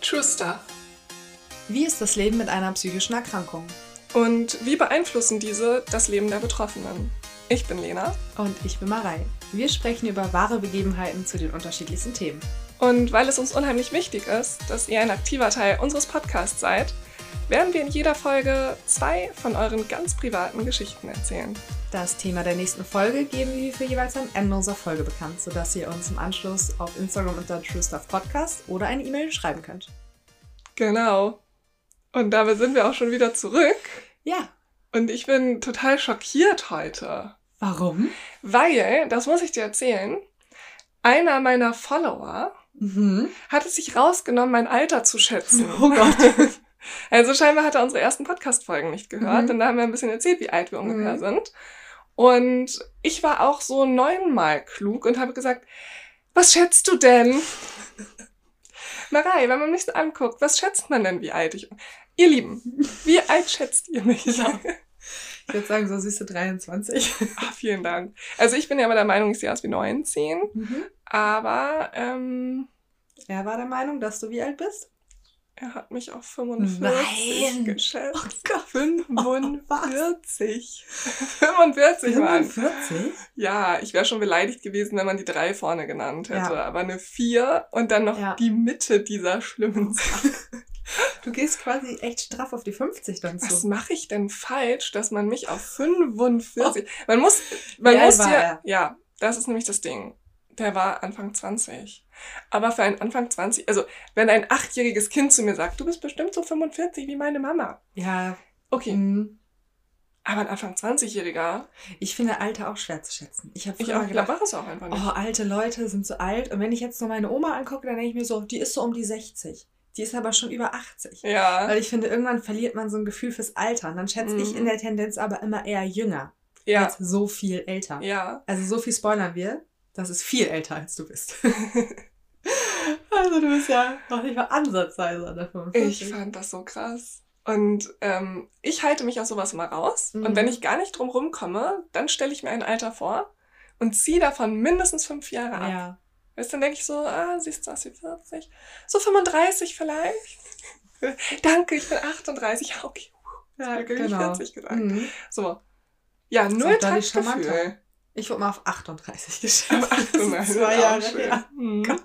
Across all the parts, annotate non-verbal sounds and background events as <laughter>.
True Stuff. Wie ist das Leben mit einer psychischen Erkrankung? Und wie beeinflussen diese das Leben der Betroffenen? Ich bin Lena. Und ich bin Marei. Wir sprechen über wahre Begebenheiten zu den unterschiedlichsten Themen. Und weil es uns unheimlich wichtig ist, dass ihr ein aktiver Teil unseres Podcasts seid, werden wir in jeder Folge zwei von euren ganz privaten Geschichten erzählen. Das Thema der nächsten Folge geben wir für jeweils am Ende unserer Folge bekannt, sodass ihr uns im Anschluss auf Instagram unter True Stuff Podcast oder eine E-Mail schreiben könnt. Genau. Und damit sind wir auch schon wieder zurück. Ja. Und ich bin total schockiert heute. Warum? Weil, das muss ich dir erzählen, einer meiner Follower Mhm. hat es sich rausgenommen, mein Alter zu schätzen. Oh Gott. <laughs> Also scheinbar hat er unsere ersten Podcast-Folgen nicht gehört, Mhm. denn da haben wir ein bisschen erzählt, wie alt wir ungefähr Mhm. sind. Und ich war auch so neunmal klug und habe gesagt, was schätzt du denn? <laughs> Marei, wenn man mich so anguckt, was schätzt man denn, wie alt ich bin? Ihr Lieben, wie alt schätzt ihr mich? Ja. Ich würde sagen, so siehst du 23. Ah, vielen Dank. Also ich bin ja immer der Meinung, ich sehe aus wie 19, Mhm. aber ähm, Er war der Meinung, dass du wie alt bist? Er hat mich auf 45 Nein. geschätzt. Oh Gott. 45. 45, Mann. 45? Ja, ich wäre schon beleidigt gewesen, wenn man die drei vorne genannt hätte. Ja. Aber eine vier und dann noch Ja. die Mitte dieser schlimmen Sache. Du gehst quasi echt straff auf die 50 dann Was zu. mache ich denn falsch, dass man mich auf 45... Man muss... Man alt muss ja... er? Ja, das ist nämlich das Ding. Der war Anfang 20. Aber für einen Anfang 20... Also, wenn ein achtjähriges Kind zu mir sagt, du bist bestimmt so 45 wie meine Mama. Ja. Okay, mhm. aber ein Anfang 20-Jähriger... Ich finde Alter auch schwer zu schätzen. Ich habe Ich früher ich gedacht, es auch einfach nicht. oh, alte Leute sind so alt. Und wenn ich jetzt noch meine Oma angucke, dann denke ich mir so, die ist so um die 60. Die ist aber schon über 80. Ja, Weil ich finde, irgendwann verliert man so ein Gefühl fürs Alter. Und dann schätze ich Mhm. in der Tendenz aber immer eher jünger ja, als so viel älter. ja. Also so viel spoilern wir, das ist viel älter als du bist. <laughs> also du bist ja noch nicht mal ansatzweise an der 45. Ich fand das so krass. Und ähm, ich halte mich aus sowas immer raus. Mhm. Und wenn ich gar nicht drum rumkomme, dann stelle ich mir ein Alter vor und ziehe davon mindestens fünf Jahre ab. ja. Weißt du, dann denke ich so, ah, siehst du aus wie 40? So 35 vielleicht? <laughs> Danke, ich bin 38. Ja, okay. ja, Ich genau. 40 gesagt. Mhm. So. Ja, null. Taktgefühl. Ich wurde mal auf 38 geschätzt. Aber ach, du Das ist meinst, zwei auch Jahre schön. her. Mhm. Gott.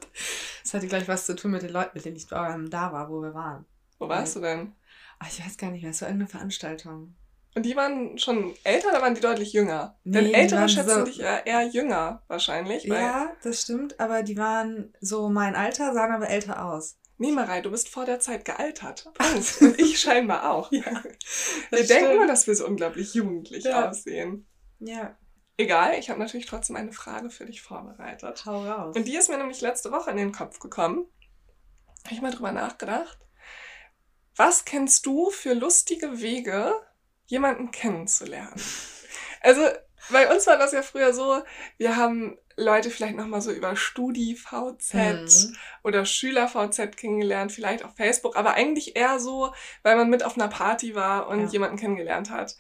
Das hatte gleich was zu tun mit den Leuten, mit denen ich ähm, da war, wo wir waren. Wo warst du denn? Ach, ich weiß gar nicht mehr, es war irgendeine Veranstaltung. Und die waren schon älter oder waren die deutlich jünger? Denn Nee, die Ältere schätzen so- dich eher, eher jünger wahrscheinlich. Weil, Ja, das stimmt, aber die waren so mein Alter, sahen aber älter aus. Nee, Marei, du bist vor der Zeit gealtert. <laughs> Punkt. Und ich scheinbar auch. Ja, wir das denken stimmt. nur, dass wir so unglaublich jugendlich Ja. aussehen. Ja, Egal, ich habe natürlich trotzdem eine Frage für dich vorbereitet. hau raus. Und die ist mir nämlich letzte Woche in den Kopf gekommen. Habe ich mal drüber nachgedacht. Was kennst du für lustige Wege, jemanden kennenzulernen? <laughs> Also, bei uns war das ja früher so, wir haben Leute vielleicht nochmal so über StudiVZ Mhm. oder SchülerVZ kennengelernt, vielleicht auf Facebook, aber eigentlich eher so, weil man mit auf einer Party war und Ja. jemanden kennengelernt hat.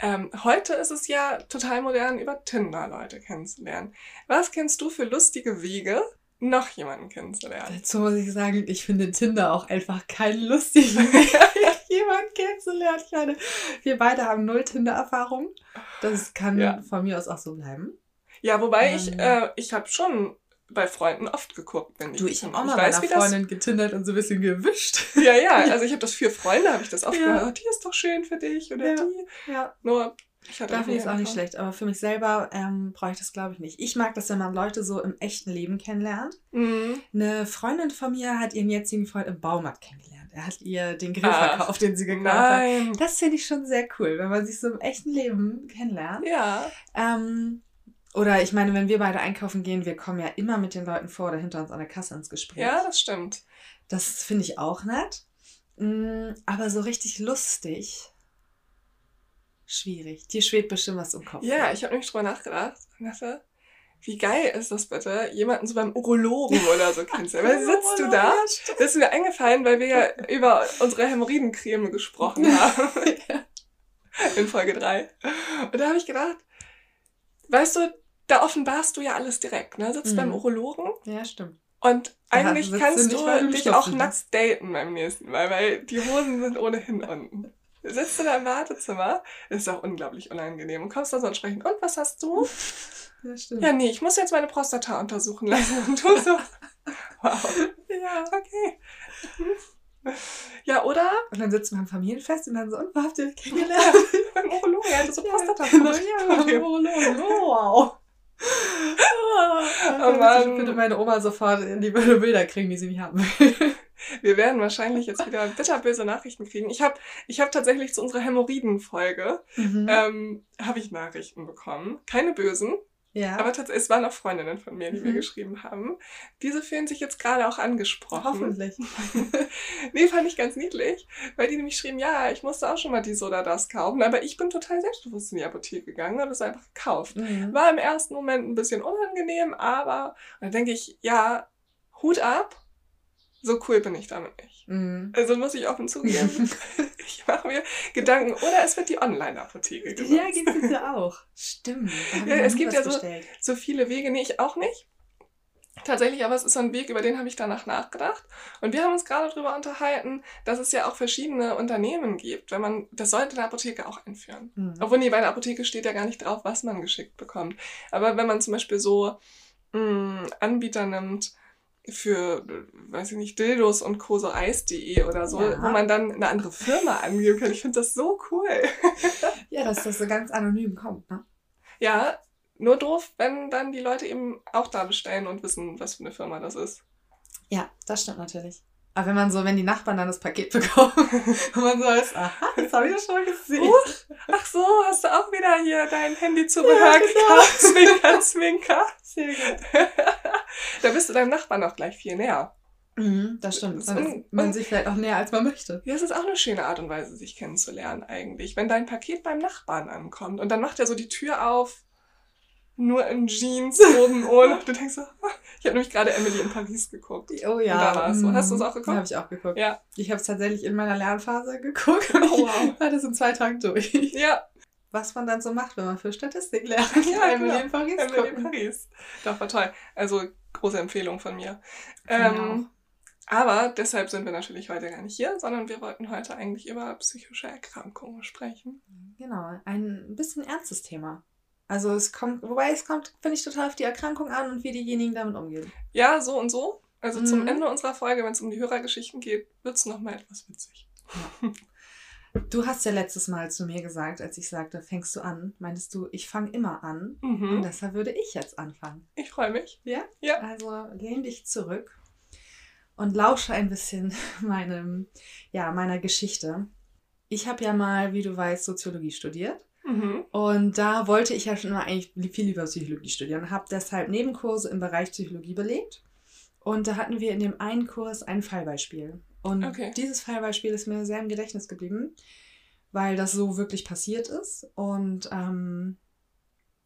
Ähm, heute ist es ja total modern, über Tinder Leute kennenzulernen. Was kennst du für lustige Wege, noch jemanden kennenzulernen? Dazu muss ich sagen, ich finde Tinder auch einfach kein lustigen <laughs> Weg, jemanden kennenzulernen. Ich meine, wir beide haben null Tinder-Erfahrung. Das kann Ja. von mir aus auch so bleiben. Ja, wobei ich, Ähm. äh, ich habe schon bei Freunden oft geguckt, wenn ich Du, ich habe auch ich mal weiß, meiner wie das Freundin getindert und so ein bisschen gewischt. <laughs> Ja, ja, <laughs> also ich habe das für Freunde, habe ich das oft Ja. gehört. Oh, die ist doch schön für dich oder Ja. die. Ja, Nur, ich hatte da finde ich es auch nicht schlecht. Aber für mich selber ähm, brauche ich das, glaube ich, nicht. Ich mag das, wenn man Leute so im echten Leben kennenlernt. Mhm. Eine Freundin von mir hat ihren jetzigen Freund im Baumarkt kennengelernt. Er hat ihr den Grill Ach, verkauft, den sie gekauft hat. Nein. Das finde ich schon sehr cool, wenn man sich so im echten Leben kennenlernt. Ja. Ähm, oder ich meine, wenn wir beide einkaufen gehen, wir kommen ja immer mit den Leuten vor oder hinter uns an der Kasse ins Gespräch. Ja, das stimmt. Das finde ich auch nett. Mm, Aber so richtig lustig. Schwierig. Dir schwebt bestimmt was im Kopf. Ja, ich habe nämlich drüber nachgedacht und dachte, wie geil ist das bitte, jemanden so beim Urologen <laughs> oder so kennenzulernen. Weil sitzt du da? Das ist mir eingefallen, weil wir ja über unsere Hämorrhoidencreme gesprochen haben. <laughs> In Folge 3. Und da habe ich gedacht, weißt du, da offenbarst du ja alles direkt, ne? Sitzt Mhm. beim Urologen Ja, stimmt. Und eigentlich sitzt kannst du dich auch hast. nackt daten beim nächsten Mal, weil die Hosen sind ohnehin unten. Sitzt du da im Wartezimmer, ist auch unglaublich unangenehm und kommst da so und sprechen. Und was hast du? Ja, stimmt. Ja, nee, ich muss jetzt meine Prostata untersuchen lassen. Und du so, wow, Ja. okay. Ja, oder Und dann sitzen wir am Familienfest und dann so, und wo habt ihr euch <laughs> kennengelernt? beim Urologen, er hatte so Prostata. Genau, ja, Urologen. Oh, wow. Oh, Mann. Ich bitte meine Oma sofort in die Bilder kriegen, die sie nicht haben will. Wir werden wahrscheinlich jetzt wieder bitterböse Nachrichten kriegen. Ich habe ich hab tatsächlich zu unserer Hämorrhoiden-Folge Mhm. ähm, habe ich Nachrichten bekommen. Keine bösen, ja. aber tatsächlich, es waren auch Freundinnen von mir, die mir Mhm. geschrieben haben. Diese fühlen sich jetzt gerade auch angesprochen. Hoffentlich. <laughs> nee, fand ich ganz niedlich, weil die nämlich schrieben, ja, ich musste auch schon mal dies oder das kaufen, aber ich bin total selbstbewusst in die Apotheke gegangen und habe es einfach gekauft. Mhm. War im ersten Moment ein bisschen unangenehm, aber dann denke ich, ja, Hut ab, so cool bin ich damit nicht. Mhm. Also muss ich offen zugeben, <laughs> <laughs> ich mache mir Gedanken, oder es wird die Online-Apotheke genutzt. Ja, gibt es ja auch. Stimmt. Ja, es gibt ja so- bestellt. so viele Wege, nee, ich auch nicht. Tatsächlich, aber es ist so ein Weg, über den habe ich danach nachgedacht. Und wir haben uns gerade darüber unterhalten, dass es ja auch verschiedene Unternehmen gibt. Wenn man, das sollte eine Apotheke auch einführen. Mhm. Obwohl, nee, bei der Apotheke steht ja gar nicht drauf, was man geschickt bekommt. Aber wenn man zum Beispiel so mh, Anbieter nimmt für, weiß ich nicht, Dildos und Co. so Eis.de oder so, Ja. wo man dann eine andere Firma angeben kann. Ich finde das so cool. <laughs> Ja, dass das so ganz anonym kommt, ne? Ja, nur doof, wenn dann die Leute eben auch da bestellen und wissen, was für eine Firma das ist. Ja, das stimmt natürlich. Aber wenn man so, wenn die Nachbarn dann das Paket <laughs> bekommen und man so ist, aha, das habe ich ja schon gesehen. Huch, ach so, hast du auch wieder hier dein Handyzubehör Ja, genau. gekauft? Zwinker, zwinker. Sehr gut. <laughs> da bist du deinem Nachbarn auch gleich viel näher. Mhm, das stimmt. Das man un- sich vielleicht auch näher, als man möchte. Ja, es ist auch eine schöne Art und Weise, sich kennenzulernen eigentlich. Wenn dein Paket beim Nachbarn ankommt und dann macht er so die Tür auf, nur in Jeans, oben <laughs> ohne. Du denkst so, ich habe nämlich gerade Emily in Paris geguckt. Oh ja. Da war es so. Hast du es auch geguckt? Habe ich auch geguckt. Ja. Ich habe es tatsächlich in meiner Lernphase geguckt. Oh, wow. Ich war das in zwei Tagen durch. Ja, Was man dann so macht, wenn man für Statistik lernt. <laughs> Ja, Emily genau. in Paris Emily in gucken. Paris. Doch, war toll. Also, große Empfehlung von mir. Von mir Ähm, aber deshalb sind wir natürlich heute gar nicht hier, sondern wir wollten heute eigentlich über psychische Erkrankungen sprechen. Genau, ein bisschen ernstes Thema. Also es kommt, wobei es kommt, finde ich, total auf die Erkrankung an und wie diejenigen damit umgehen. Ja, so und so. Also zum Mhm. Ende unserer Folge, wenn es um die Hörergeschichten geht, wird es nochmal etwas witzig. Du hast ja letztes Mal zu mir gesagt, als ich sagte, fängst du an, meintest du, ich fange immer an. Und Mhm. deshalb würde ich jetzt anfangen. Ich freue mich. Ja? Ja. Also lehn dich zurück und lausche ein bisschen <laughs> meinem, ja, meiner Geschichte. Ich habe ja mal, wie du weißt, Soziologie studiert. Mhm. Und da wollte ich ja schon immer eigentlich viel lieber Psychologie studieren. Habe deshalb Nebenkurse im Bereich Psychologie belegt. Und da hatten wir in dem einen Kurs ein Fallbeispiel. Und Okay. dieses Fallbeispiel ist mir sehr im Gedächtnis geblieben, weil das so wirklich passiert ist. Und ähm,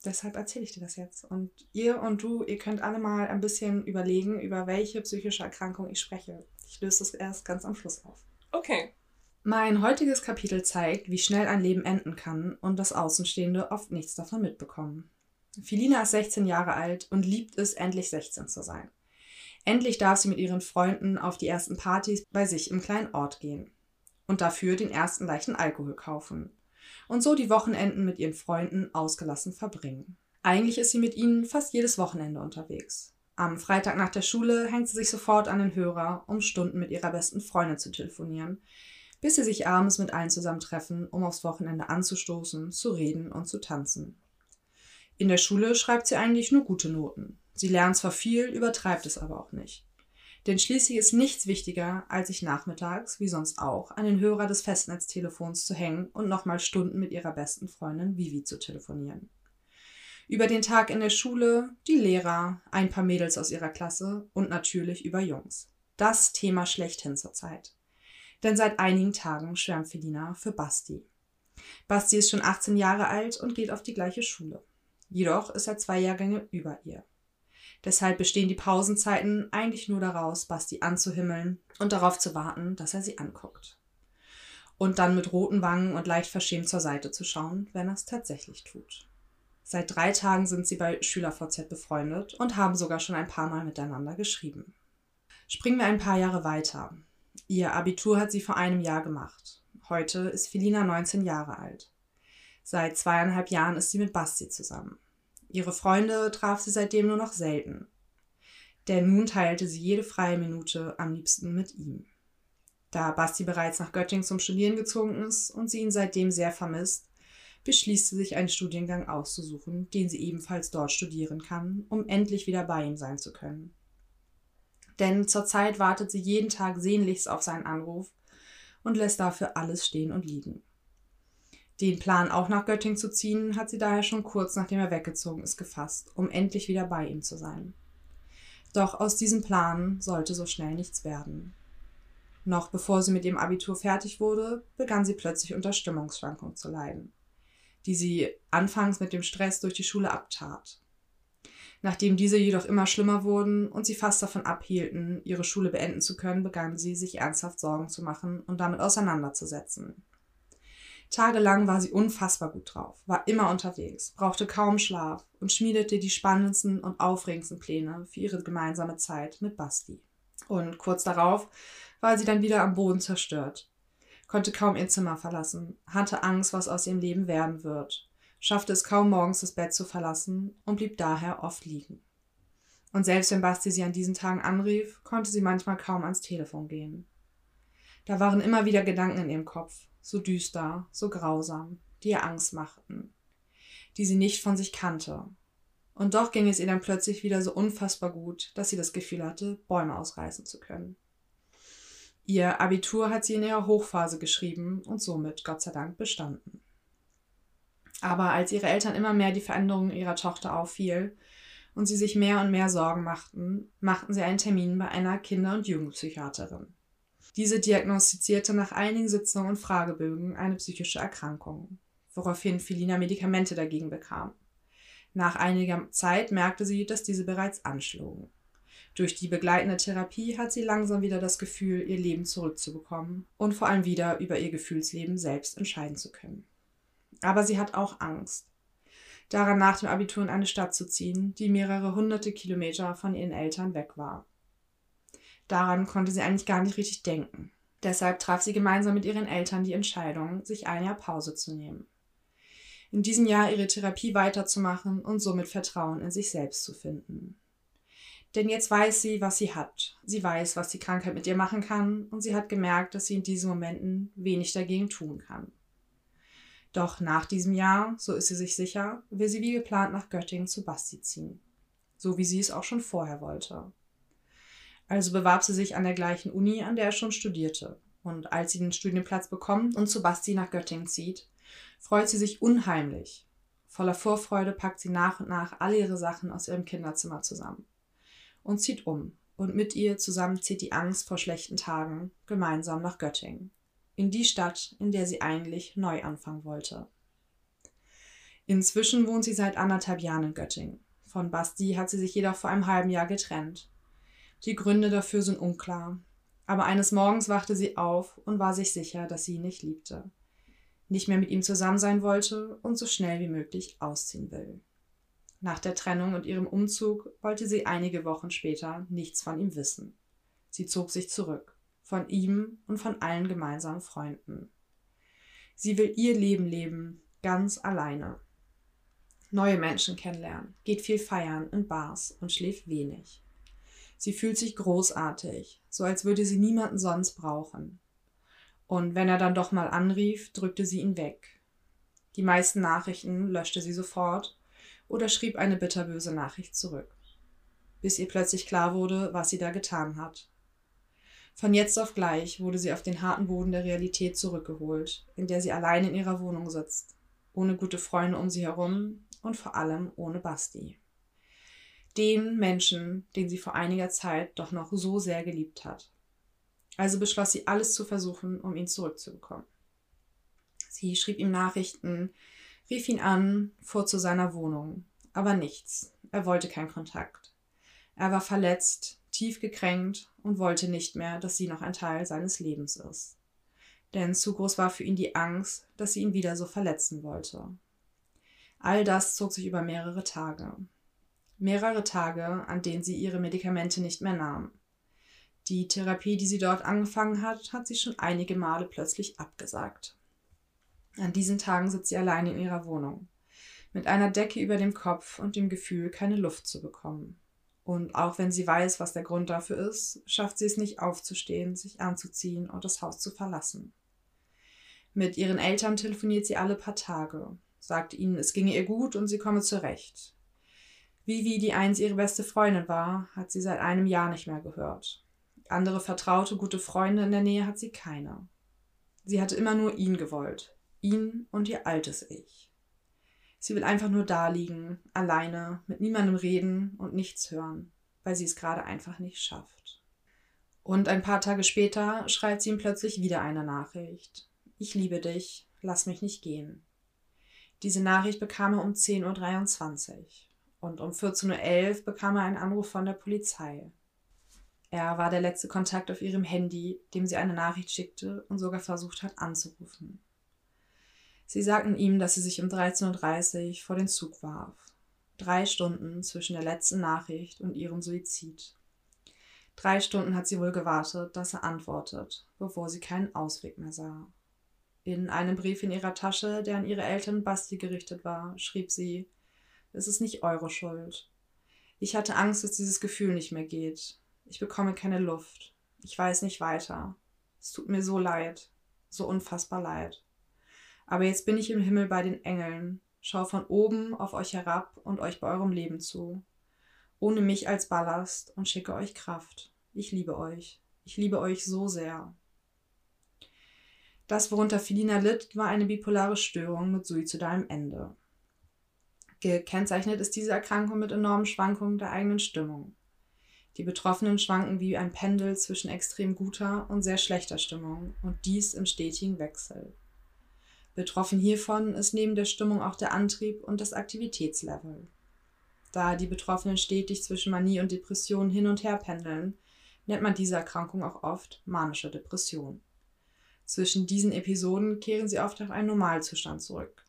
deshalb erzähle ich dir das jetzt. Und ihr und du, ihr könnt alle mal ein bisschen überlegen, über welche psychische Erkrankung ich spreche. Ich löse das erst ganz am Schluss auf. Okay. Mein heutiges Kapitel zeigt, wie schnell ein Leben enden kann und dass Außenstehende oft nichts davon mitbekommen. Filina ist 16 Jahre alt und liebt es, endlich 16 zu sein. Endlich darf sie mit ihren Freunden auf die ersten Partys bei sich im kleinen Ort gehen und dafür den ersten leichten Alkohol kaufen und so die Wochenenden mit ihren Freunden ausgelassen verbringen. Eigentlich ist sie mit ihnen fast jedes Wochenende unterwegs. Am Freitag nach der Schule hängt sie sich sofort an den Hörer, um Stunden mit ihrer besten Freundin zu telefonieren, bis sie sich abends mit allen zusammentreffen, um aufs Wochenende anzustoßen, zu reden und zu tanzen. In der Schule schreibt sie eigentlich nur gute Noten. Sie lernt zwar viel, übertreibt es aber auch nicht. Denn schließlich ist nichts wichtiger, als sich nachmittags, wie sonst auch, an den Hörer des Festnetztelefons zu hängen und nochmal Stunden mit ihrer besten Freundin Vivi zu telefonieren. Über den Tag in der Schule, die Lehrer, ein paar Mädels aus ihrer Klasse und natürlich über Jungs. Das Thema schlechthin zur Zeit. Denn seit einigen Tagen schwärmt Felina für Basti. Basti ist schon 18 Jahre alt und geht auf die gleiche Schule. Jedoch ist er zwei Jahrgänge über ihr. Deshalb bestehen die Pausenzeiten eigentlich nur daraus, Basti anzuhimmeln und darauf zu warten, dass er sie anguckt. Und dann mit roten Wangen und leicht verschämt zur Seite zu schauen, wenn er es tatsächlich tut. Seit drei Tagen sind sie bei SchülerVZ befreundet und haben sogar schon ein paar Mal miteinander geschrieben. Springen wir ein paar Jahre weiter. Ihr Abitur hat sie vor einem Jahr gemacht. Heute ist Felina 19 Jahre alt. Seit zweieinhalb Jahren ist sie mit Basti zusammen. Ihre Freunde traf sie seitdem nur noch selten. Denn nun teilte sie jede freie Minute am liebsten mit ihm. Da Basti bereits nach Göttingen zum Studieren gezogen ist und sie ihn seitdem sehr vermisst, beschließt sie sich einen Studiengang auszusuchen, den sie ebenfalls dort studieren kann, um endlich wieder bei ihm sein zu können. Denn zurzeit wartet sie jeden Tag sehnlichst auf seinen Anruf und lässt dafür alles stehen und liegen. Den Plan, auch nach Göttingen zu ziehen, hat sie daher schon kurz nachdem er weggezogen ist gefasst, um endlich wieder bei ihm zu sein. Doch aus diesem Plan sollte so schnell nichts werden. Noch bevor sie mit ihrem Abitur fertig wurde, begann sie plötzlich unter Stimmungsschwankungen zu leiden, die sie anfangs mit dem Stress durch die Schule abtat. Nachdem diese jedoch immer schlimmer wurden und sie fast davon abhielten, ihre Schule beenden zu können, begann sie, sich ernsthaft Sorgen zu machen und damit auseinanderzusetzen. Tagelang war sie unfassbar gut drauf, war immer unterwegs, brauchte kaum Schlaf und schmiedete die spannendsten und aufregendsten Pläne für ihre gemeinsame Zeit mit Basti. Und kurz darauf war sie dann wieder am Boden zerstört, konnte kaum ihr Zimmer verlassen, hatte Angst, was aus ihrem Leben werden wird, schaffte es kaum morgens das Bett zu verlassen und blieb daher oft liegen. Und selbst wenn Basti sie an diesen Tagen anrief, konnte sie manchmal kaum ans Telefon gehen. Da waren immer wieder Gedanken in ihrem Kopf, so düster, so grausam, die ihr Angst machten, die sie nicht von sich kannte. Und doch ging es ihr dann plötzlich wieder so unfassbar gut, dass sie das Gefühl hatte, Bäume ausreißen zu können. Ihr Abitur hat sie in ihrer Hochphase geschrieben und somit, Gott sei Dank, bestanden. Aber als ihre Eltern immer mehr die Veränderungen ihrer Tochter auffiel und sie sich mehr und mehr Sorgen machten, machten sie einen Termin bei einer Kinder- und Jugendpsychiaterin. Diese diagnostizierte nach einigen Sitzungen und Fragebögen eine psychische Erkrankung, woraufhin Felina Medikamente dagegen bekam. Nach einiger Zeit merkte sie, dass diese bereits anschlugen. Durch die begleitende Therapie hat sie langsam wieder das Gefühl, ihr Leben zurückzubekommen und vor allem wieder über ihr Gefühlsleben selbst entscheiden zu können. Aber sie hat auch Angst. Daran nach dem Abitur in eine Stadt zu ziehen, die mehrere hunderte Kilometer von ihren Eltern weg war. Daran konnte sie eigentlich gar nicht richtig denken. Deshalb traf sie gemeinsam mit ihren Eltern die Entscheidung, sich ein Jahr Pause zu nehmen. In diesem Jahr ihre Therapie weiterzumachen und somit Vertrauen in sich selbst zu finden. Denn jetzt weiß sie, was sie hat. Sie weiß, was die Krankheit mit ihr machen kann und sie hat gemerkt, dass sie in diesen Momenten wenig dagegen tun kann. Doch nach diesem Jahr, so ist sie sich sicher, will sie wie geplant nach Göttingen zu Basti ziehen. So wie sie es auch schon vorher wollte. Also bewarb sie sich an der gleichen Uni, an der er schon studierte. Und als sie den Studienplatz bekommt und zu Basti nach Göttingen zieht, freut sie sich unheimlich. Voller Vorfreude packt sie nach und nach alle ihre Sachen aus ihrem Kinderzimmer zusammen und zieht um. Und mit ihr zusammen zieht die Angst vor schlechten Tagen gemeinsam nach Göttingen. In die Stadt, in der sie eigentlich neu anfangen wollte. Inzwischen wohnt sie seit anderthalb Jahren in Göttingen. Von Basti hat sie sich jedoch vor einem halben Jahr getrennt die Gründe dafür sind unklar. Aber eines Morgens wachte sie auf und war sich sicher, dass sie ihn nicht liebte, nicht mehr mit ihm zusammen sein wollte und so schnell wie möglich ausziehen will. Nach der Trennung und ihrem Umzug wollte sie einige Wochen später nichts von ihm wissen. Sie zog sich zurück, von ihm und von allen gemeinsamen Freunden. Sie will ihr Leben leben, ganz alleine. Neue Menschen kennenlernen, geht viel feiern in Bars und schläft wenig. Sie fühlt sich großartig, so als würde sie niemanden sonst brauchen. Und wenn er dann doch mal anrief, drückte sie ihn weg. Die meisten Nachrichten löschte sie sofort oder schrieb eine bitterböse Nachricht zurück, bis ihr plötzlich klar wurde, was sie da getan hat. Von jetzt auf gleich wurde sie auf den harten Boden der Realität zurückgeholt, in der sie allein in ihrer Wohnung sitzt, ohne gute Freunde um sie herum und vor allem ohne Basti den Menschen, den sie vor einiger Zeit doch noch so sehr geliebt hat. Also beschloss sie alles zu versuchen, um ihn zurückzubekommen. Sie schrieb ihm Nachrichten, rief ihn an, fuhr zu seiner Wohnung, aber nichts. Er wollte keinen Kontakt. Er war verletzt, tief gekränkt und wollte nicht mehr, dass sie noch ein Teil seines Lebens ist. Denn zu groß war für ihn die Angst, dass sie ihn wieder so verletzen wollte. All das zog sich über mehrere Tage mehrere Tage, an denen sie ihre Medikamente nicht mehr nahm. Die Therapie, die sie dort angefangen hat, hat sie schon einige Male plötzlich abgesagt. An diesen Tagen sitzt sie allein in ihrer Wohnung, mit einer Decke über dem Kopf und dem Gefühl, keine Luft zu bekommen. Und auch wenn sie weiß, was der Grund dafür ist, schafft sie es nicht aufzustehen, sich anzuziehen und das Haus zu verlassen. Mit ihren Eltern telefoniert sie alle paar Tage, sagt ihnen, es ginge ihr gut und sie komme zurecht. Vivi, die einst ihre beste Freundin war, hat sie seit einem Jahr nicht mehr gehört. Andere vertraute, gute Freunde in der Nähe hat sie keine. Sie hatte immer nur ihn gewollt. Ihn und ihr altes Ich. Sie will einfach nur da liegen, alleine, mit niemandem reden und nichts hören, weil sie es gerade einfach nicht schafft. Und ein paar Tage später schreibt sie ihm plötzlich wieder eine Nachricht. Ich liebe dich, lass mich nicht gehen. Diese Nachricht bekam er um 10.23 Uhr und um 14.11 Uhr bekam er einen Anruf von der Polizei. Er war der letzte Kontakt auf ihrem Handy, dem sie eine Nachricht schickte und sogar versucht hat anzurufen. Sie sagten ihm, dass sie sich um 13.30 Uhr vor den Zug warf. Drei Stunden zwischen der letzten Nachricht und ihrem Suizid. Drei Stunden hat sie wohl gewartet, dass er antwortet, bevor sie keinen Ausweg mehr sah. In einem Brief in ihrer Tasche, der an ihre Eltern Basti gerichtet war, schrieb sie Es ist nicht eure Schuld. Ich hatte Angst, dass dieses Gefühl nicht mehr geht. Ich bekomme keine Luft. Ich weiß nicht weiter. Es tut mir so leid. So unfassbar leid. Aber jetzt bin ich im Himmel bei den Engeln, schau von oben auf euch herab und euch bei eurem Leben zu. Ohne mich als Ballast und schicke euch Kraft. Ich liebe euch. Ich liebe euch so sehr. Das, worunter Felina litt, war eine bipolare Störung mit suizidalem Ende. Gekennzeichnet ist diese Erkrankung mit enormen Schwankungen der eigenen Stimmung. Die Betroffenen schwanken wie ein Pendel zwischen extrem guter und sehr schlechter Stimmung und dies im stetigen Wechsel. Betroffen hiervon ist neben der Stimmung auch der Antrieb und das Aktivitätslevel. Da die Betroffenen stetig zwischen Manie und Depression hin und her pendeln, nennt man diese Erkrankung auch oft manische Depression. Zwischen diesen Episoden kehren sie oft auf einen Normalzustand zurück.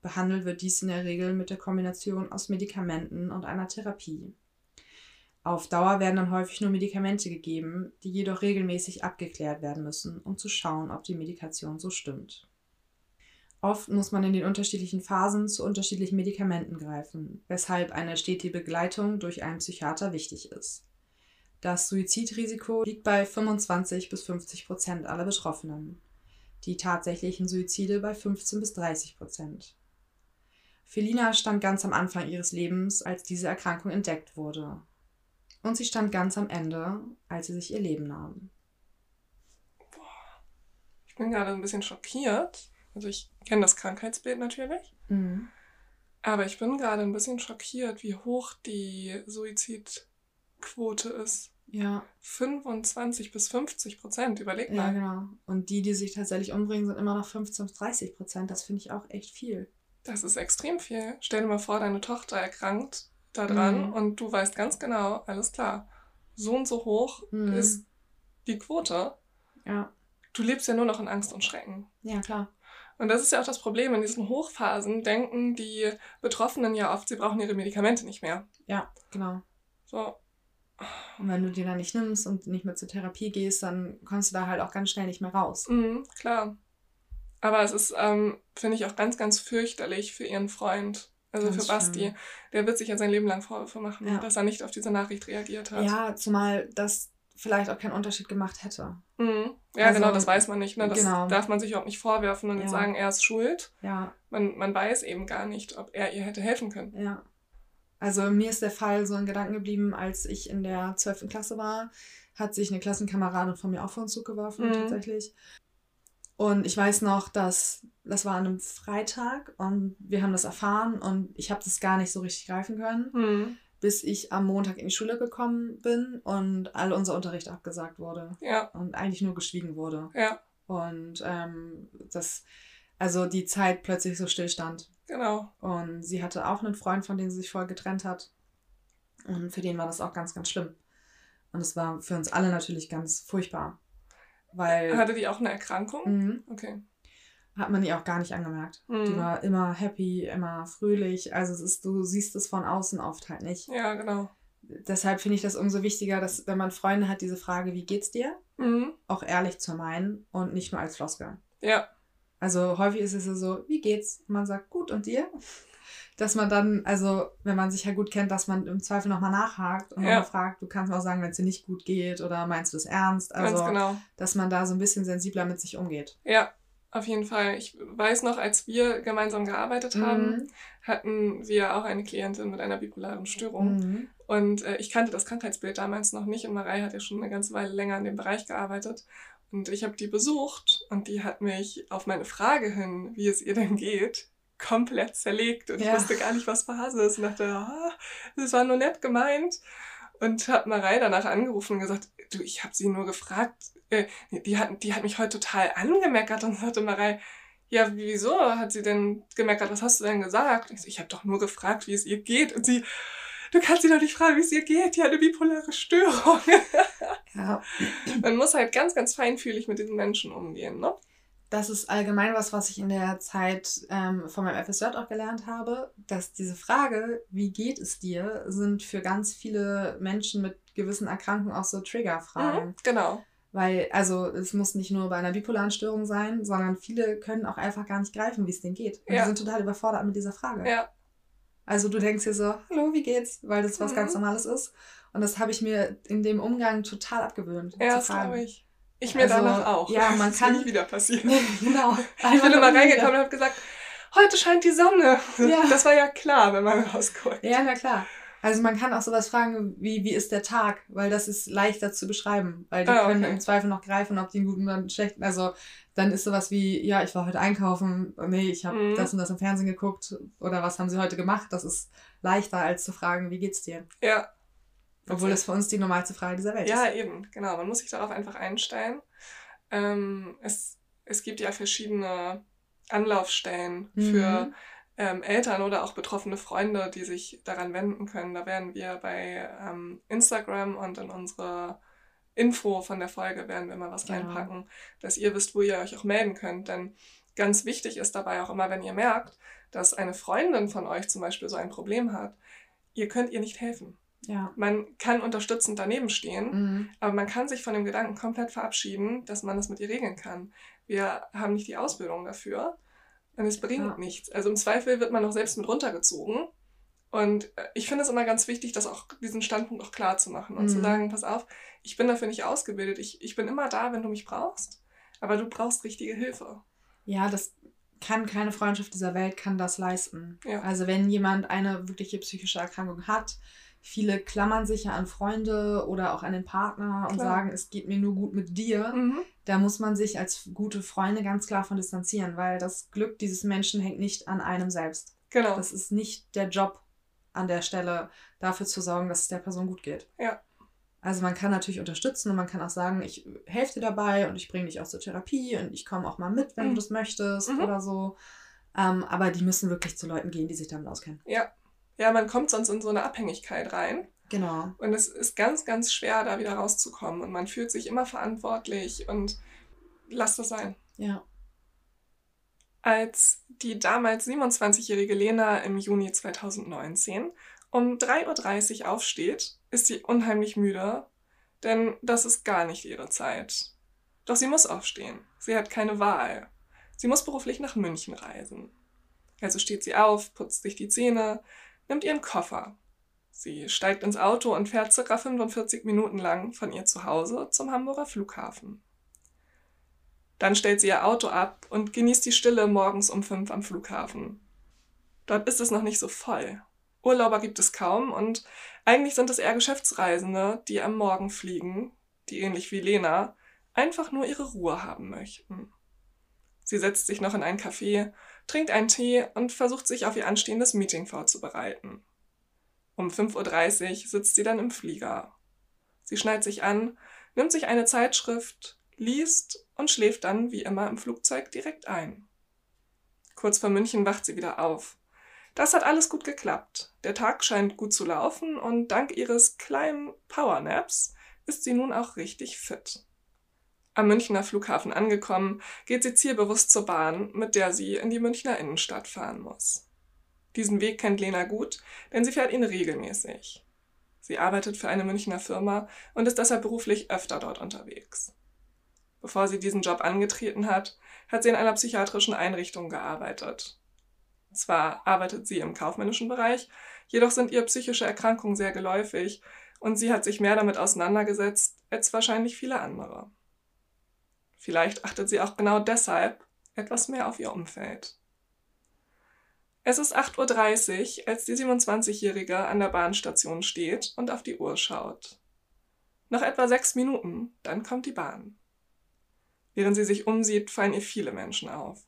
Behandelt wird dies in der Regel mit der Kombination aus Medikamenten und einer Therapie. Auf Dauer werden dann häufig nur Medikamente gegeben, die jedoch regelmäßig abgeklärt werden müssen, um zu schauen, ob die Medikation so stimmt. Oft muss man in den unterschiedlichen Phasen zu unterschiedlichen Medikamenten greifen, weshalb eine stetige Begleitung durch einen Psychiater wichtig ist. Das Suizidrisiko liegt bei 25 bis 50 Prozent aller Betroffenen, die tatsächlichen Suizide bei 15 bis 30 Prozent. Felina stand ganz am Anfang ihres Lebens, als diese Erkrankung entdeckt wurde. Und sie stand ganz am Ende, als sie sich ihr Leben nahm. Ich bin gerade ein bisschen schockiert. Also ich kenne das Krankheitsbild natürlich. Mhm. Aber ich bin gerade ein bisschen schockiert, wie hoch die Suizidquote ist. Ja. 25 bis 50 Prozent, überleg mal. Ja, genau. Und die, die sich tatsächlich umbringen, sind immer noch 15 bis 30 Prozent. Das finde ich auch echt viel. Das ist extrem viel. Stell dir mal vor, deine Tochter erkrankt daran mhm. und du weißt ganz genau, alles klar, so und so hoch mhm. ist die Quote. Ja. Du lebst ja nur noch in Angst und Schrecken. Ja, klar. Und das ist ja auch das Problem. In diesen Hochphasen denken die Betroffenen ja oft, sie brauchen ihre Medikamente nicht mehr. Ja, genau. So. Und wenn du die dann nicht nimmst und nicht mehr zur Therapie gehst, dann kommst du da halt auch ganz schnell nicht mehr raus. Mhm, klar. Aber es ist, ähm, finde ich, auch ganz, ganz fürchterlich für ihren Freund. Also ganz für Basti. Schön. Der wird sich ja sein Leben lang Vorwürfe machen, ja. dass er nicht auf diese Nachricht reagiert hat. Ja, zumal das vielleicht auch keinen Unterschied gemacht hätte. Mhm. Ja, also, genau, das weiß man nicht. Ne? Das genau. darf man sich überhaupt nicht vorwerfen und ja. sagen, er ist schuld. Ja. Man, man weiß eben gar nicht, ob er ihr hätte helfen können. Ja. Also mir ist der Fall so in Gedanken geblieben, als ich in der 12. Klasse war, hat sich eine Klassenkameradin von mir auch vor den Zug geworfen, mhm. tatsächlich. Und ich weiß noch, dass das war an einem Freitag und wir haben das erfahren und ich habe das gar nicht so richtig greifen können. Mhm bis ich am Montag in die Schule gekommen bin und all unser Unterricht abgesagt wurde. Ja. Und eigentlich nur geschwiegen wurde. Ja. Und ähm, das, also die Zeit plötzlich so stillstand. Genau. Und sie hatte auch einen Freund, von dem sie sich vorher getrennt hat. Und für den war das auch ganz, ganz schlimm. Und es war für uns alle natürlich ganz furchtbar. Weil. Hatte die auch eine Erkrankung? Mhm. Okay hat man ihr auch gar nicht angemerkt. Mhm. Die war immer happy, immer fröhlich. Also es ist, du siehst es von außen oft halt nicht. Ja, genau. deshalb finde ich das umso wichtiger, dass wenn man Freunde hat, diese Frage, wie geht's dir, Mhm. auch ehrlich zu meinen und nicht nur als Floskel. Ja, Also häufig ist es ja so, wie geht's? Und man sagt, gut, und dir? Dass man dann, also wenn man sich ja gut kennt, dass man im Zweifel nochmal nachhakt und Ja. nochmal fragt, du kannst mir auch sagen, wenn es dir nicht gut geht oder meinst du das ernst? Also, ganz genau. dass man da so ein bisschen sensibler mit sich umgeht. Ja, auf jeden Fall. Ich weiß noch, als wir gemeinsam gearbeitet haben, Mhm. hatten wir auch eine Klientin mit einer bipolaren Störung. Mhm. Und äh, ich kannte das Krankheitsbild damals noch nicht und Marei hat ja schon eine ganze Weile länger in dem Bereich gearbeitet. Und ich habe die besucht und die hat mich auf meine Frage hin, wie es ihr denn geht, komplett zerlegt. Und ich Ja. wusste gar nicht, was Phase ist. Und dachte, ah, das war nur nett gemeint. Und habe Marei danach angerufen und gesagt, du, ich habe sie nur gefragt, äh, die, hat, die hat mich heute total angemeckert. Und sagte Marei, ja, wieso hat sie denn gemeckert? Was hast du denn gesagt? Ich, so, ich habe doch nur gefragt, wie es ihr geht. Und sie, du kannst sie doch nicht fragen, wie es ihr geht. Die hat eine bipolare Störung. Ja. Man muss halt ganz, ganz feinfühlig mit diesen Menschen umgehen, ne? Das ist allgemein was, was ich in der Zeit ähm, von meinem FSJ auch gelernt habe, dass diese Frage, wie geht es dir, sind für ganz viele Menschen mit gewissen Erkrankungen auch so Triggerfragen. Mhm, genau. Weil, also es muss nicht nur bei einer bipolaren Störung sein, sondern viele können auch einfach gar nicht greifen, wie es denen geht. Und Ja. die sind total überfordert mit dieser Frage. Ja, Also du denkst dir so, hallo, wie geht's? Weil das was Mhm. ganz Normales ist. Und das habe ich mir in dem Umgang total abgewöhnt. ja das glaube ich. Ich mir Also, danach auch. ja, man <laughs> das kann- nicht wieder passieren. <laughs> genau. Ich bin immer reingekommen und habe gesagt, heute scheint die Sonne. Ja. Das war ja klar, wenn man rausguckt. Ja, na klar. Also man kann auch sowas fragen, wie, wie ist der Tag? Weil das ist leichter zu beschreiben. Weil die Ah, können okay. im Zweifel noch greifen, ob die einen guten oder einen schlechten. Also dann ist sowas wie, ja, ich war heute einkaufen, nee, ich habe Mhm. das und das im Fernsehen geguckt oder was haben sie heute gemacht? Das ist leichter, als zu fragen, wie geht's dir? Ja. Obwohl das für uns die normalste Frage dieser Welt Ja, ist. eben, genau. Man muss sich darauf einfach einstellen. Ähm, es, es gibt ja verschiedene Anlaufstellen Mhm. für ähm, Eltern oder auch betroffene Freunde, die sich daran wenden können. Da werden wir bei ähm, Instagram und in unsere Info von der Folge werden wir mal was Genau. reinpacken, dass ihr wisst, wo ihr euch auch melden könnt. Denn ganz wichtig ist dabei auch immer, wenn ihr merkt, dass eine Freundin von euch zum Beispiel so ein Problem hat, ihr könnt ihr nicht helfen. Ja. Man kann unterstützend daneben stehen, Mhm. aber man kann sich von dem Gedanken komplett verabschieden, dass man das mit ihr regeln kann. Wir haben nicht die Ausbildung dafür und es bringt Ja. nichts. Also im Zweifel wird man noch selbst mit runtergezogen. Und äh, ich finde es immer ganz wichtig, das auch, diesen Standpunkt auch klar zu machen und zu Mhm. sagen, pass auf, ich bin dafür nicht ausgebildet. Ich, ich bin immer da, wenn du mich brauchst, aber du brauchst richtige Hilfe. Ja, das kann keine Freundschaft dieser Welt kann das leisten. Ja. Also wenn jemand eine wirkliche psychische Erkrankung hat, viele klammern sich ja an Freunde oder auch an den Partner und Klar. sagen, es geht mir nur gut mit dir. Mhm. Da muss man sich als gute Freunde ganz klar von distanzieren, weil das Glück dieses Menschen hängt nicht an einem selbst. Genau. Das ist nicht der Job an der Stelle, dafür zu sorgen, dass es der Person gut geht. Ja. Also man kann natürlich unterstützen und man kann auch sagen, ich helfe dir dabei und ich bringe dich auch zur Therapie und ich komme auch mal mit, wenn Mhm. du das möchtest Mhm. oder so. Ähm, aber die müssen wirklich zu Leuten gehen, die sich damit auskennen. ja. Ja, man kommt sonst in so eine Abhängigkeit rein. Genau. Und es ist ganz, ganz schwer, da wieder rauszukommen. Und man fühlt sich immer verantwortlich und lasst das sein. Ja. Als die damals 27-jährige Lena im Juni 2019 um 3.30 Uhr aufsteht, ist sie unheimlich müde, denn das ist gar nicht ihre Zeit. Doch sie muss aufstehen. Sie hat keine Wahl. Sie muss beruflich nach München reisen. Also steht sie auf, putzt sich die Zähne, nimmt ihren Koffer. Sie steigt ins Auto und fährt circa 45 Minuten lang von ihr Zuhause zum Hamburger Flughafen. Dann stellt sie ihr Auto ab und genießt die Stille morgens um fünf am Flughafen. Dort ist es noch nicht so voll. Urlauber gibt es kaum und eigentlich sind es eher Geschäftsreisende, die am Morgen fliegen, die ähnlich wie Lena einfach nur ihre Ruhe haben möchten. Sie setzt sich noch in ein Café, trinkt einen Tee und versucht sich auf ihr anstehendes Meeting vorzubereiten. Um 5.30 Uhr sitzt sie dann im Flieger. Sie schnallt sich an, nimmt sich eine Zeitschrift, liest und schläft dann wie immer im Flugzeug direkt ein. Kurz vor München wacht sie wieder auf. Das hat alles gut geklappt. Der Tag scheint gut zu laufen und dank ihres kleinen Powernaps ist sie nun auch richtig fit. Am Münchner Flughafen angekommen, geht sie zielbewusst zur Bahn, mit der sie in die Münchner Innenstadt fahren muss. Diesen Weg kennt Lena gut, denn sie fährt ihn regelmäßig. Sie arbeitet für eine Münchner Firma und ist deshalb beruflich öfter dort unterwegs. Bevor sie diesen Job angetreten hat, hat sie in einer psychiatrischen Einrichtung gearbeitet. Zwar arbeitet sie im kaufmännischen Bereich, jedoch sind ihr psychische Erkrankungen sehr geläufig und sie hat sich mehr damit auseinandergesetzt als wahrscheinlich viele andere. Vielleicht achtet sie auch genau deshalb etwas mehr auf ihr Umfeld. Es ist 8.30 Uhr, als die 27-Jährige an der Bahnstation steht und auf die Uhr schaut. Noch etwa sechs Minuten, dann kommt die Bahn. Während sie sich umsieht, fallen ihr viele Menschen auf.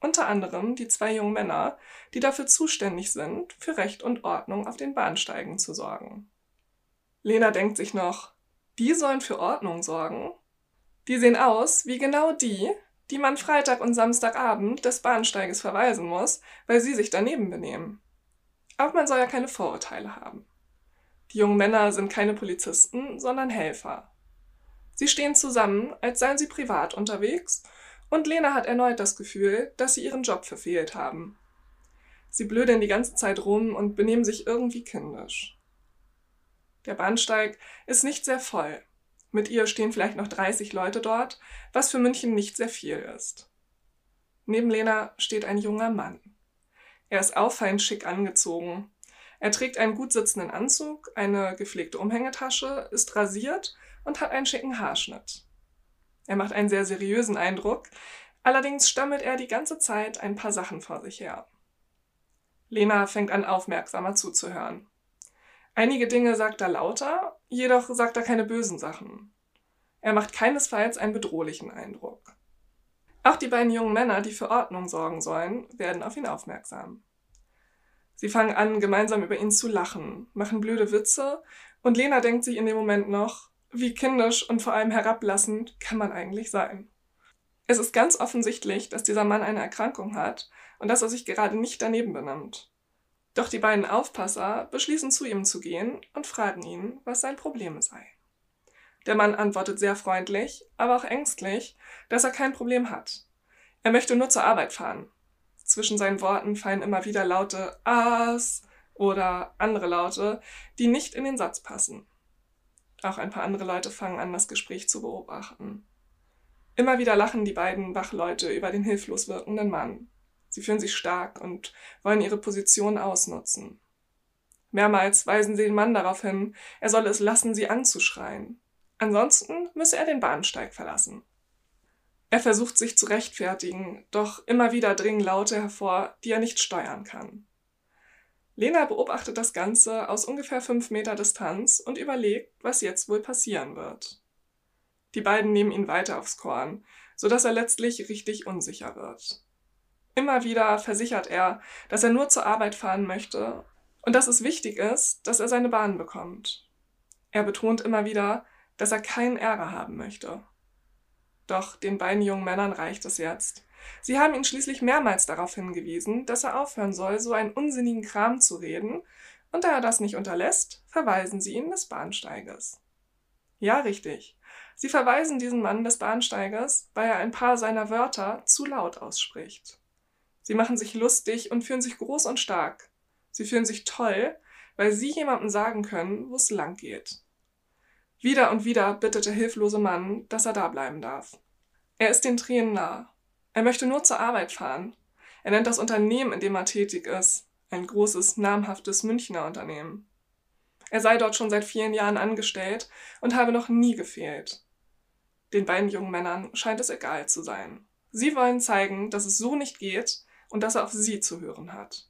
Unter anderem die zwei jungen Männer, die dafür zuständig sind, für Recht und Ordnung auf den Bahnsteigen zu sorgen. Lena denkt sich noch, die sollen für Ordnung sorgen? Die sehen aus wie genau die, die man Freitag und Samstagabend des Bahnsteiges verweisen muss, weil sie sich daneben benehmen. Aber man soll ja keine Vorurteile haben. Die jungen Männer sind keine Polizisten, sondern Helfer. Sie stehen zusammen, als seien sie privat unterwegs, und Lena hat erneut das Gefühl, dass sie ihren Job verfehlt haben. Sie blödeln die ganze Zeit rum und benehmen sich irgendwie kindisch. Der Bahnsteig ist nicht sehr voll. Mit ihr stehen vielleicht noch 30 Leute dort, was für München nicht sehr viel ist. Neben Lena steht ein junger Mann. Er ist auffallend schick angezogen. Er trägt einen gut sitzenden Anzug, eine gepflegte Umhängetasche, ist rasiert und hat einen schicken Haarschnitt. Er macht einen sehr seriösen Eindruck, allerdings stammelt er die ganze Zeit ein paar Sachen vor sich her. Lena fängt an, aufmerksamer zuzuhören. Einige Dinge sagt er lauter, jedoch sagt er keine bösen Sachen. Er macht keinesfalls einen bedrohlichen Eindruck. Auch die beiden jungen Männer, die für Ordnung sorgen sollen, werden auf ihn aufmerksam. Sie fangen an, gemeinsam über ihn zu lachen, machen blöde Witze und Lena denkt sich in dem Moment noch, wie kindisch und vor allem herablassend kann man eigentlich sein. Es ist ganz offensichtlich, dass dieser Mann eine Erkrankung hat und dass er sich gerade nicht daneben benimmt. Doch die beiden Aufpasser beschließen zu ihm zu gehen und fragen ihn, was sein Problem sei. Der Mann antwortet sehr freundlich, aber auch ängstlich, dass er kein Problem hat. Er möchte nur zur Arbeit fahren. Zwischen seinen Worten fallen immer wieder laute Ahs oder andere Laute, die nicht in den Satz passen. Auch ein paar andere Leute fangen an, das Gespräch zu beobachten. Immer wieder lachen die beiden Wachleute über den hilflos wirkenden Mann. Sie fühlen sich stark und wollen ihre Position ausnutzen. Mehrmals weisen sie den Mann darauf hin, er solle es lassen, sie anzuschreien. Ansonsten müsse er den Bahnsteig verlassen. Er versucht sich zu rechtfertigen, doch immer wieder dringen Laute hervor, die er nicht steuern kann. Lena beobachtet das Ganze aus ungefähr fünf Meter Distanz und überlegt, was jetzt wohl passieren wird. Die beiden nehmen ihn weiter aufs Korn, sodass er letztlich richtig unsicher wird. Immer wieder versichert er, dass er nur zur Arbeit fahren möchte und dass es wichtig ist, dass er seine Bahn bekommt. Er betont immer wieder, dass er keinen Ärger haben möchte. Doch den beiden jungen Männern reicht es jetzt. Sie haben ihn schließlich mehrmals darauf hingewiesen, dass er aufhören soll, so einen unsinnigen Kram zu reden, und da er das nicht unterlässt, verweisen sie ihn des Bahnsteiges. Ja, richtig. Sie verweisen diesen Mann des Bahnsteigers, weil er ein paar seiner Wörter zu laut ausspricht. Sie machen sich lustig und fühlen sich groß und stark. Sie fühlen sich toll, weil sie jemandem sagen können, wo es lang geht. Wieder und wieder bittet der hilflose Mann, dass er da bleiben darf. Er ist den Tränen nah. Er möchte nur zur Arbeit fahren. Er nennt das Unternehmen, in dem er tätig ist, ein großes, namhaftes Münchner Unternehmen. Er sei dort schon seit vielen Jahren angestellt und habe noch nie gefehlt. Den beiden jungen Männern scheint es egal zu sein. Sie wollen zeigen, dass es so nicht geht und dass er auf sie zu hören hat.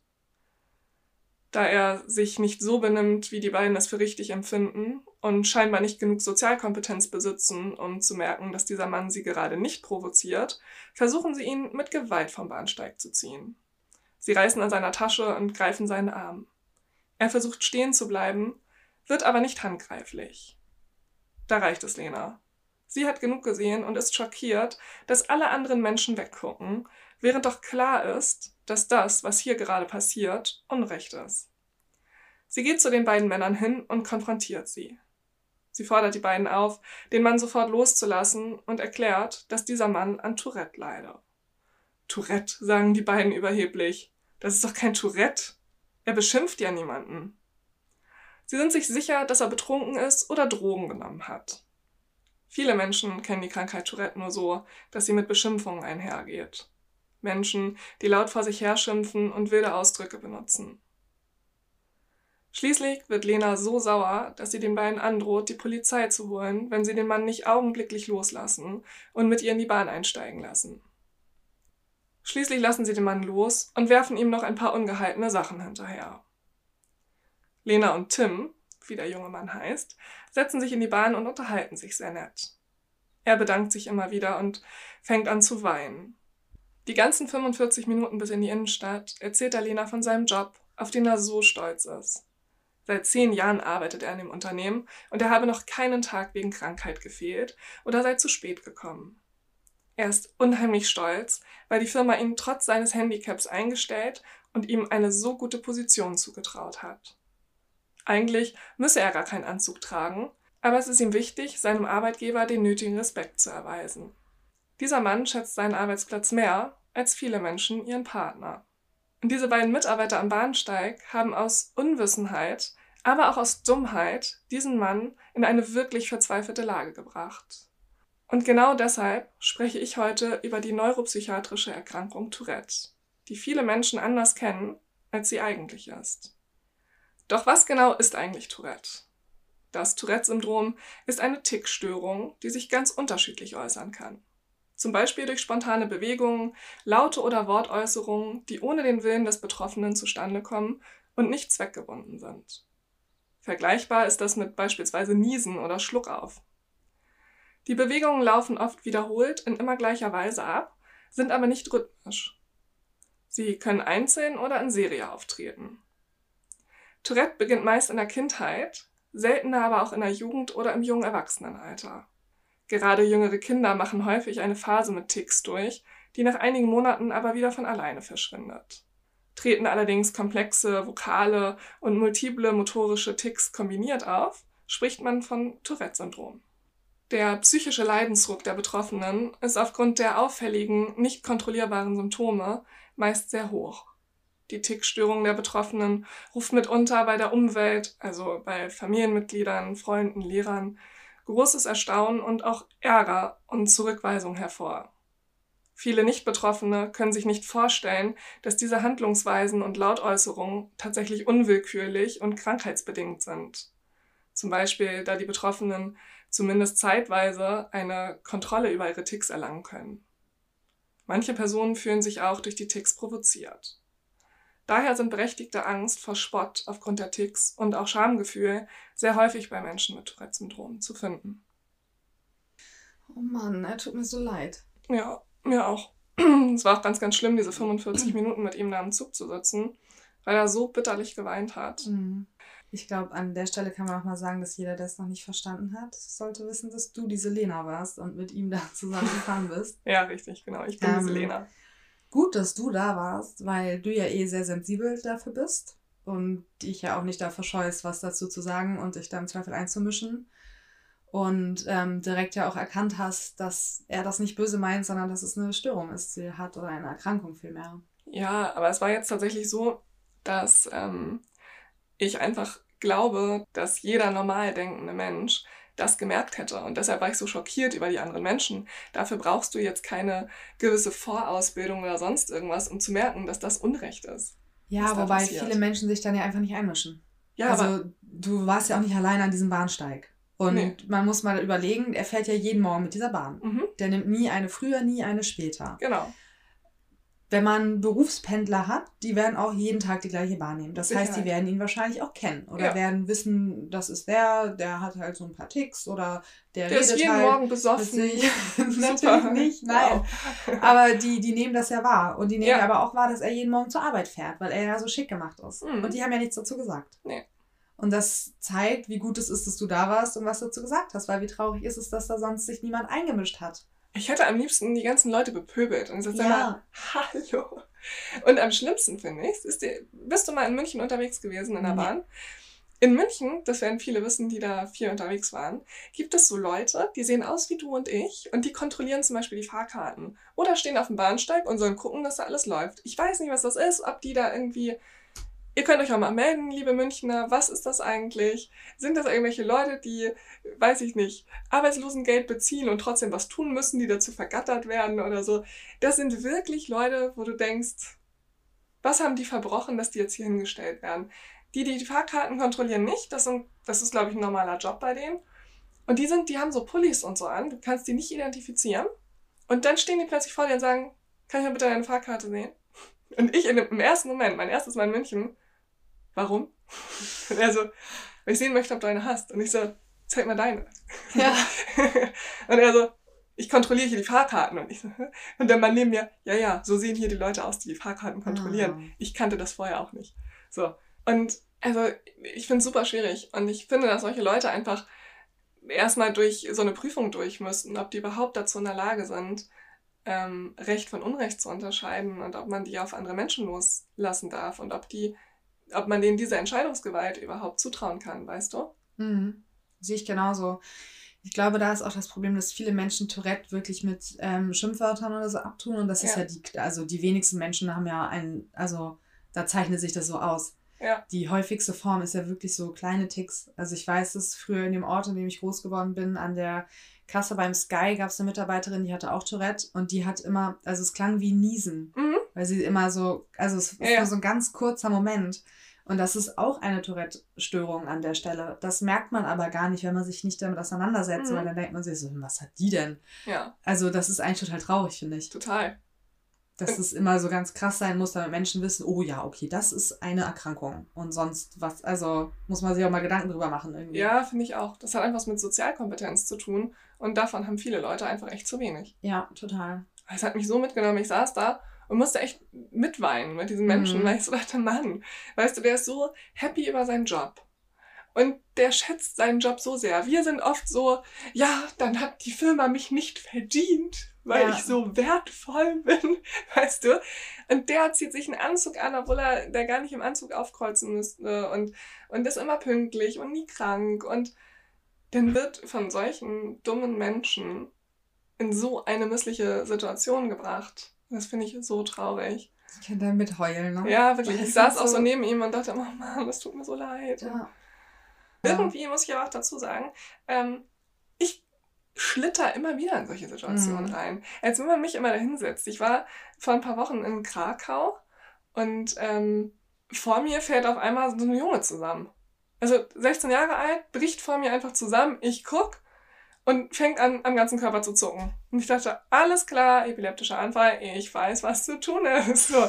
Da er sich nicht so benimmt, wie die beiden es für richtig empfinden und scheinbar nicht genug Sozialkompetenz besitzen, um zu merken, dass dieser Mann sie gerade nicht provoziert, versuchen sie ihn mit Gewalt vom Bahnsteig zu ziehen. Sie reißen an seiner Tasche und greifen seinen Arm. Er versucht stehen zu bleiben, wird aber nicht handgreiflich. Da reicht es Lena. Sie hat genug gesehen und ist schockiert, dass alle anderen Menschen weggucken, während doch klar ist, dass das, was hier gerade passiert, Unrecht ist. Sie geht zu den beiden Männern hin und konfrontiert sie. Sie fordert die beiden auf, den Mann sofort loszulassen und erklärt, dass dieser Mann an Tourette leide. Tourette, sagen die beiden überheblich. Das ist doch kein Tourette. Er beschimpft ja niemanden. Sie sind sich sicher, dass er betrunken ist oder Drogen genommen hat. Viele Menschen kennen die Krankheit Tourette nur so, dass sie mit Beschimpfungen einhergeht. Menschen, die laut vor sich herschimpfen und wilde Ausdrücke benutzen. Schließlich wird Lena so sauer, dass sie den beiden androht, die Polizei zu holen, wenn sie den Mann nicht augenblicklich loslassen und mit ihr in die Bahn einsteigen lassen. Schließlich lassen sie den Mann los und werfen ihm noch ein paar ungehaltene Sachen hinterher. Lena und Tim, wie der junge Mann heißt, setzen sich in die Bahn und unterhalten sich sehr nett. Er bedankt sich immer wieder und fängt an zu weinen. Die ganzen 45 Minuten bis in die Innenstadt erzählt er Lena von seinem Job, auf den er so stolz ist. Seit zehn Jahren arbeitet er in dem Unternehmen und er habe noch keinen Tag wegen Krankheit gefehlt oder sei zu spät gekommen. Er ist unheimlich stolz, weil die Firma ihn trotz seines Handicaps eingestellt und ihm eine so gute Position zugetraut hat. Eigentlich müsse er gar keinen Anzug tragen, aber es ist ihm wichtig, seinem Arbeitgeber den nötigen Respekt zu erweisen. Dieser Mann schätzt seinen Arbeitsplatz mehr als viele Menschen ihren Partner. Und diese beiden Mitarbeiter am Bahnsteig haben aus Unwissenheit, aber auch aus Dummheit diesen Mann in eine wirklich verzweifelte Lage gebracht. Und genau deshalb spreche ich heute über die neuropsychiatrische Erkrankung Tourette, die viele Menschen anders kennen, als sie eigentlich ist. Doch was genau ist eigentlich Tourette? Das Tourette-Syndrom ist eine Tickstörung, die sich ganz unterschiedlich äußern kann. Zum Beispiel durch spontane Bewegungen, Laute oder Wortäußerungen, die ohne den Willen des Betroffenen zustande kommen und nicht zweckgebunden sind. Vergleichbar ist das mit beispielsweise Niesen oder Schluckauf. Die Bewegungen laufen oft wiederholt in immer gleicher Weise ab, sind aber nicht rhythmisch. Sie können einzeln oder in Serie auftreten. Tourette beginnt meist in der Kindheit, seltener aber auch in der Jugend oder im jungen Erwachsenenalter. Gerade jüngere Kinder machen häufig eine Phase mit Ticks durch, die nach einigen Monaten aber wieder von alleine verschwindet. Treten allerdings komplexe vokale und multiple motorische Ticks kombiniert auf, spricht man von Tourette-Syndrom. Der psychische Leidensdruck der Betroffenen ist aufgrund der auffälligen, nicht kontrollierbaren Symptome meist sehr hoch. Die Tickstörung der Betroffenen ruft mitunter bei der Umwelt, also bei Familienmitgliedern, Freunden, Lehrern, großes Erstaunen und auch Ärger und Zurückweisung hervor. Viele Nicht-Betroffene können sich nicht vorstellen, dass diese Handlungsweisen und Lautäußerungen tatsächlich unwillkürlich und krankheitsbedingt sind. Zum Beispiel, da die Betroffenen zumindest zeitweise eine Kontrolle über ihre Ticks erlangen können. Manche Personen fühlen sich auch durch die Ticks provoziert. Daher sind berechtigte Angst vor Spott aufgrund der Ticks und auch Schamgefühl sehr häufig bei Menschen mit Tourette-Syndrom zu finden. Oh Mann, er tut mir so leid. Ja, mir auch. Es war auch ganz, ganz schlimm, diese 45 Minuten mit ihm da im Zug zu sitzen, weil er so bitterlich geweint hat. Mhm. Ich glaube, an der Stelle kann man auch mal sagen, dass jeder, der es noch nicht verstanden hat, sollte wissen, dass du diese Lena warst und mit ihm da <laughs> zusammengefahren bist. ja, richtig, genau. Ich bin ähm, diese Lena gut, dass du da warst, weil du ja eh sehr sensibel dafür bist und dich ja auch nicht davor scheust, was dazu zu sagen und dich da im Zweifel einzumischen. Und ähm, direkt ja auch erkannt hast, dass er das nicht böse meint, sondern dass es eine Störung ist, die er hat oder eine Erkrankung vielmehr. Ja, aber es war jetzt tatsächlich so, dass ähm, ich einfach glaube, dass jeder normal denkende Mensch das gemerkt hätte. Und deshalb war ich so schockiert über die anderen Menschen. Dafür brauchst du jetzt keine gewisse Vorausbildung oder sonst irgendwas, um zu merken, dass das Unrecht ist. Ja, wobei passiert. viele Menschen sich dann ja einfach nicht einmischen. Ja, also du warst ja auch nicht allein an diesem Bahnsteig. Und nee. man muss mal überlegen, er fährt ja jeden Morgen mit dieser Bahn. Mhm. Der nimmt nie eine früher, nie eine später. Genau wenn man Berufspendler hat, die werden auch jeden Tag die gleiche Bahn nehmen. Das Sicherheit. heißt, die werden ihn wahrscheinlich auch kennen oder ja. werden wissen, das ist der, der hat halt so ein paar Ticks oder der, der redet ist jeden halt Morgen besoffen. <laughs> Natürlich nicht, nein. Wow. Aber die, die nehmen das ja wahr und die nehmen ja. aber auch wahr, dass er jeden Morgen zur Arbeit fährt, weil er ja so schick gemacht ist. Mhm. Und die haben ja nichts dazu gesagt. Nee. Und das zeigt, wie gut es ist, dass du da warst und was du dazu gesagt hast, weil wie traurig ist es, dass da sonst sich niemand eingemischt hat. Ich hätte am liebsten die ganzen Leute bepöbelt und gesagt, ja. hallo. Und am schlimmsten finde ich, ist die, bist du mal in München unterwegs gewesen in der Bahn? In München, das werden viele wissen, die da viel unterwegs waren, gibt es so Leute, die sehen aus wie du und ich und die kontrollieren zum Beispiel die Fahrkarten. Oder stehen auf dem Bahnsteig und sollen gucken, dass da alles läuft. Ich weiß nicht, was das ist, ob die da irgendwie Ihr könnt euch auch mal melden, liebe Münchner. Was ist das eigentlich? Sind das irgendwelche Leute, die, weiß ich nicht, Arbeitslosengeld beziehen und trotzdem was tun müssen, die dazu vergattert werden oder so? Das sind wirklich Leute, wo du denkst, was haben die verbrochen, dass die jetzt hier hingestellt werden? Die, die die Fahrkarten kontrollieren, nicht. Das, sind, das ist, glaube ich, ein normaler Job bei denen. Und die sind, die haben so Pullis und so an. Du kannst die nicht identifizieren. Und dann stehen die plötzlich vor dir und sagen, kann ich mal bitte deine Fahrkarte sehen? Und ich in im ersten Moment, mein erstes Mal in München, warum? Und er so, weil ich sehen möchte, ob du eine hast. Und ich so, zeig mal deine. Ja. <laughs> und er so, ich kontrolliere hier die Fahrkarten. Und, ich so, und der Mann neben mir, ja, ja, so sehen hier die Leute aus, die die Fahrkarten kontrollieren. Ah. Ich kannte das vorher auch nicht. So. Und also, ich finde es super schwierig. Und ich finde, dass solche Leute einfach erstmal durch so eine Prüfung durch müssten, ob die überhaupt dazu in der Lage sind, ähm, Recht von Unrecht zu unterscheiden und ob man die auf andere Menschen loslassen darf und ob die, ob man denen diese Entscheidungsgewalt überhaupt zutrauen kann, weißt du? Mhm. Sehe ich genauso. Ich glaube, da ist auch das Problem, dass viele Menschen Tourette wirklich mit ähm, Schimpfwörtern oder so abtun. Und das ist Ja. ja die, also die wenigsten Menschen haben ja ein, also da zeichnet sich das so aus. Ja. Die häufigste Form ist ja wirklich so kleine Ticks. Also ich weiß es früher in dem Ort, in dem ich groß geworden bin, an der Kasse beim Sky gab es eine Mitarbeiterin, die hatte auch Tourette und die hat immer, also es klang wie Niesen, Mhm. Weil sie immer so, also es ist Ja, nur so ein ganz kurzer Moment. Und das ist auch eine Tourette-Störung an der Stelle. Das merkt man aber gar nicht, wenn man sich nicht damit auseinandersetzt, Mhm. weil dann denkt man sich so, was hat die denn? Ja, Also das ist eigentlich total traurig, finde ich. total. Dass es immer so ganz krass sein muss, damit Menschen wissen, oh ja, okay, das ist eine Erkrankung. Und sonst was, also muss man sich auch mal Gedanken drüber machen irgendwie. Ja, finde ich auch. Das hat einfach was mit Sozialkompetenz zu tun und davon haben viele Leute einfach echt zu wenig. Ja, total. Es hat mich so mitgenommen, ich saß da und musste echt mitweinen mit diesen Menschen, Mhm. weil ich so dachte, Mann, weißt du, der ist so happy über seinen Job. Und der schätzt seinen Job so sehr. Wir sind oft so, ja, dann hat die Firma mich nicht verdient, weil Ja. ich so wertvoll <laughs> bin, weißt du. Und der zieht sich einen Anzug an, obwohl er der gar nicht im Anzug aufkreuzen müsste und, und ist immer pünktlich und nie krank. Und dann wird von solchen dummen Menschen in so eine missliche Situation gebracht. Das finde ich so traurig. Ich kann da mitheulen, ne? Ja, wirklich. Ich saß auch so- neben ihm und dachte, oh Mann, das tut mir so leid. Ja. Irgendwie muss ich aber auch dazu sagen, ähm, ich schlitter immer wieder in solche Situationen Mhm. rein. Als wenn man mich immer da hinsetzt. Ich war vor ein paar Wochen in Krakau und ähm, vor mir fällt auf einmal so ein Junge zusammen. Also 16 Jahre alt, bricht vor mir einfach zusammen. Ich guck und fängt an, am ganzen Körper zu zucken. Und ich dachte, alles klar, epileptischer Anfall, ich weiß, was zu tun ist. So.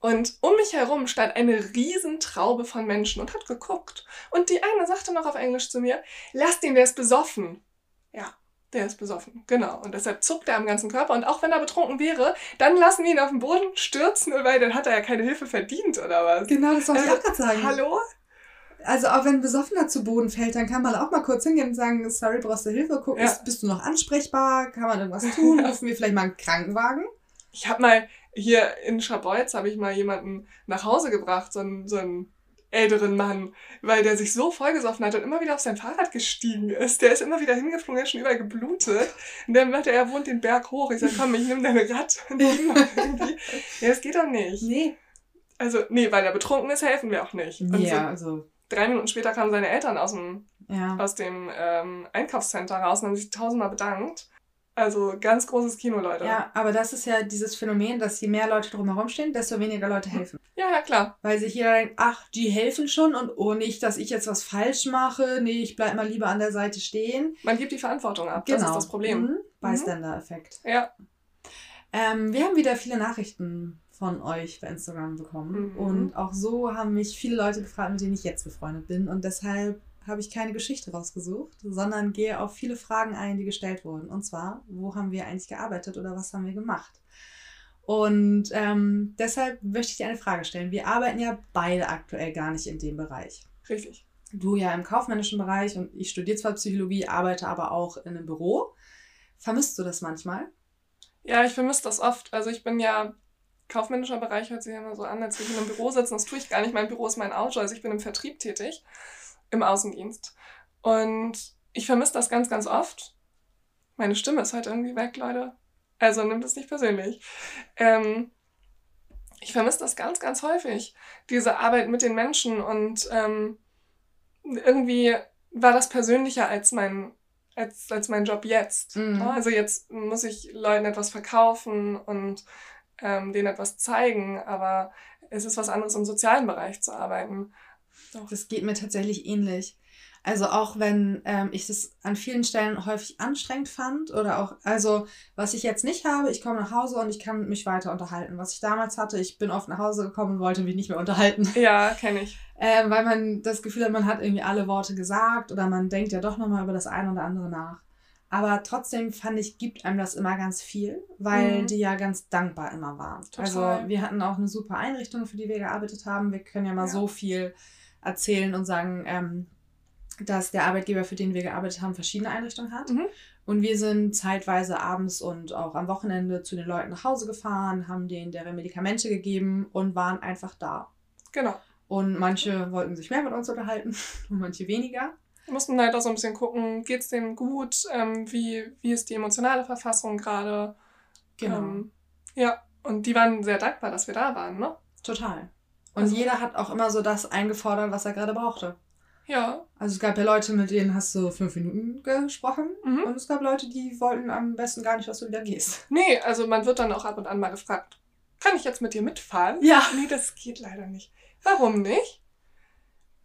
Und um mich herum stand eine Riesentraube von Menschen und hat geguckt. Und die eine sagte noch auf Englisch zu mir, lass den, der ist besoffen. Ja, der ist besoffen, genau. Und deshalb zuckt er am ganzen Körper. Und auch wenn er betrunken wäre, dann lassen wir ihn auf den Boden stürzen, weil dann hat er ja keine Hilfe verdient, oder was? Genau, das wollte ich Also, auch gerade sagen. Hallo? Also auch wenn ein Besoffener zu Boden fällt, dann kann man auch mal kurz hingehen und sagen, sorry, brauchst du Hilfe? Guck, Ja. ist, bist du noch ansprechbar? Kann man irgendwas tun? <laughs> Rufen wir vielleicht mal einen Krankenwagen? Ich habe mal hier in Schabolz habe ich mal jemanden nach Hause gebracht, so einen, so einen älteren Mann, weil der sich so vollgesoffen hat und immer wieder auf sein Fahrrad gestiegen ist. Der ist immer wieder hingeflogen, der ist schon überall geblutet. Und dann meinte er, er wohnt den Berg hoch. Ich sag, komm, ich nehme deine Rad. <laughs> Ja, das geht doch nicht. Nee. Also, nee, weil er betrunken ist, helfen wir auch nicht. Und Ja, so also, drei Minuten später kamen seine Eltern aus dem, ja. aus dem ähm, Einkaufscenter raus und haben sich tausendmal bedankt. Also ganz großes Kino, Leute. Ja, aber das ist ja dieses Phänomen, dass je mehr Leute drumherum stehen, desto weniger Leute helfen. ja, ja klar. Weil sich jeder denkt, ach, die helfen schon und oh, nicht, dass ich jetzt was falsch mache. Nee, ich bleib mal lieber an der Seite stehen. Man gibt die Verantwortung ab. Das ist das Problem. Mhm. Bystander-Effekt. Ja. Ähm, wir haben wieder viele Nachrichten von euch bei Instagram bekommen. Mhm. Und auch so haben mich viele Leute gefragt, mit denen ich jetzt befreundet bin. Und deshalb habe ich keine Geschichte rausgesucht, sondern gehe auf viele Fragen ein, die gestellt wurden. Und zwar, wo haben wir eigentlich gearbeitet oder was haben wir gemacht? Und ähm, deshalb möchte ich dir eine Frage stellen. Wir arbeiten ja beide aktuell gar nicht in dem Bereich. Richtig. Du ja im kaufmännischen Bereich und ich studiere zwar Psychologie, arbeite aber auch in einem Büro. Vermisst du das manchmal? Ja, ich vermisse das oft. Also ich bin ja kaufmännischer Bereich hört sich immer so an, als würde ich in einem Büro sitzen. Das tue ich gar nicht. Mein Büro ist mein Auto. Also ich bin im Vertrieb tätig, im Außendienst. Und ich vermisse das ganz, ganz oft. Meine Stimme ist heute irgendwie weg, Leute. Also nimmt es nicht persönlich. Ähm, ich vermisse das ganz, ganz häufig, diese Arbeit mit den Menschen und ähm, irgendwie war das persönlicher als mein, als, als mein Job jetzt. Mhm. Also jetzt muss ich Leuten etwas verkaufen und ähm, denen etwas zeigen, aber es ist was anderes im sozialen Bereich zu arbeiten. Doch. Das geht mir tatsächlich ähnlich. Also auch wenn ähm, ich das an vielen Stellen häufig anstrengend fand oder auch, also was ich jetzt nicht habe, ich komme nach Hause und ich kann mich weiter unterhalten. Was ich damals hatte, ich bin oft nach Hause gekommen und wollte mich nicht mehr unterhalten. Ja, kenne ich. Ähm, weil man das Gefühl hat, man hat irgendwie alle Worte gesagt oder man denkt ja doch nochmal über das eine oder andere nach. Aber trotzdem fand ich, gibt einem das immer ganz viel, weil Mhm. die ja ganz dankbar immer waren. Total. Also wir hatten auch eine super Einrichtung, für die wir gearbeitet haben. Wir können ja mal Ja. so viel erzählen und sagen, ähm, dass der Arbeitgeber, für den wir gearbeitet haben, verschiedene Einrichtungen hat. Mhm. Und wir sind zeitweise abends und auch am Wochenende zu den Leuten nach Hause gefahren, haben denen deren Medikamente gegeben und waren einfach da. Genau. Und manche wollten sich mehr mit uns unterhalten <laughs> und manche weniger. Wir mussten halt auch so ein bisschen gucken, geht's denen gut, ähm, wie, wie ist die emotionale Verfassung gerade. Genau. Ähm, ja, und die waren sehr dankbar, dass wir da waren, ne? Total. Und Also- jeder hat auch immer so das eingefordert, was er gerade brauchte. Ja. Also es gab ja Leute, mit denen hast du fünf Minuten gesprochen. Mhm. Und es gab Leute, die wollten am besten gar nicht, dass du wieder gehst. Nee, also man wird dann auch ab und an mal gefragt, kann ich jetzt mit dir mitfahren? Ja. Nee, das geht leider nicht. Warum nicht?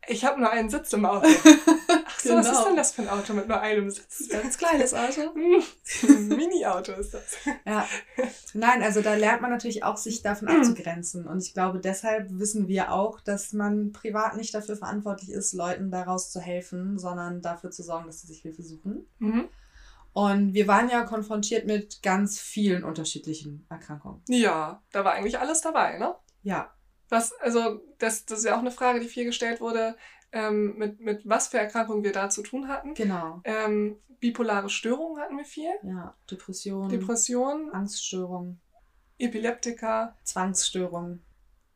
Ich habe nur einen Sitz im Auto. <laughs> So, was Genau. ist denn das für ein Auto mit nur einem Sitz? Ganz kleines Auto. <laughs> Ein Mini-Auto ist das. Ja. Nein, also da lernt man natürlich auch, sich davon abzugrenzen. Und ich glaube, deshalb wissen wir auch, dass man privat nicht dafür verantwortlich ist, Leuten daraus zu helfen, sondern dafür zu sorgen, dass sie sich Hilfe suchen. Mhm. Und wir waren ja konfrontiert mit ganz vielen unterschiedlichen Erkrankungen. Ja, da war eigentlich alles dabei, ne? Ja, Was, also, das, das ist ja auch eine Frage, die viel gestellt wurde, ähm, mit, mit was für Erkrankungen wir da zu tun hatten. genau. Ähm, bipolare Störungen hatten wir viel. Ja, Depression, Depressionen, Angststörung, Epileptika, Zwangsstörung.